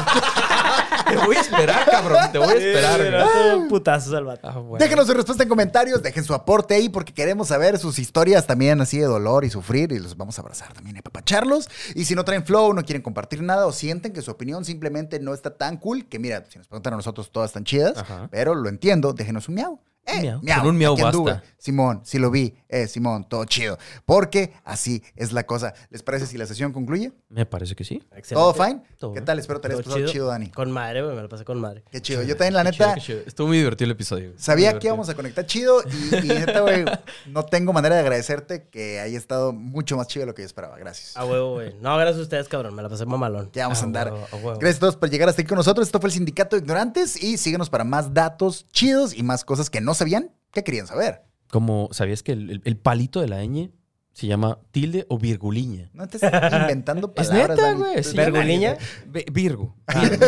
Te voy a esperar, cabrón. Te voy a esperar, Sí, güey. putazos al vato. Ah, bueno. Déjenos su respuesta en comentarios, dejen su aporte ahí porque queremos saber sus historias también así de dolor y sufrir y los vamos a abrazar también y apapacharlos. Y si no traen flow, no quieren compartir nada o sienten que su opinión simplemente no está tan cool, que mira, si nos preguntan a nosotros todas están chidas, Ajá. pero lo entiendo, déjenos un miau. Eh, Miau. miau. Con un miau anduve. basta. Simón, sí lo vi. Eh, Simón, todo chido. Porque así es la cosa. ¿Les parece si la sesión concluye? Me parece que sí. Excelente. ¿Todo fine? Todo ¿Qué bien. tal? Espero te hayas Todo pasado chido, Dani. Con madre, güey, me lo pasé con madre. Qué chido. Yo también, la Qué neta, chido, qué chido. Estuvo muy divertido el episodio. Sabía que íbamos a conectar chido y, y neta, güey, no tengo manera de agradecerte que haya estado mucho más chido de lo que yo esperaba. Gracias. A huevo, güey. No, gracias a ustedes, cabrón. Me la pasé mamalón. Ya vamos a andar. huevo, a huevo. Gracias a todos por llegar hasta aquí con nosotros. Esto fue el Sindicato de Ignorantes y síguenos para más datos chidos y más cosas que no sabían que querían saber. Como, ¿sabías que el, el- el palito de la ñ se llama tilde o virguliña? No te estés inventando (laughs) Es palabras. neta, Dani. güey. sí. ¿Verguliña? Ve- Virgo. Mira,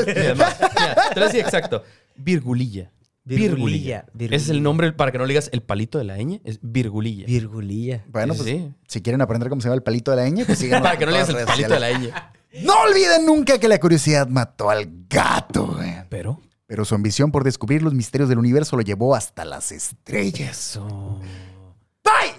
te lo decía exacto. Virgulilla. Virgulilla. Ese es el nombre para que no le digas el palito de la ñ, es virgulilla. Virgulilla. Bueno, Sí, pues sí. si quieren aprender cómo se llama el palito de la ñ, pues síganos (laughs) para que no le digas el palito de la ñ. No olviden nunca que la curiosidad mató al gato, güey. Pero. Pero su ambición por descubrir los misterios del universo lo llevó hasta las estrellas. Eso. ¡Bye!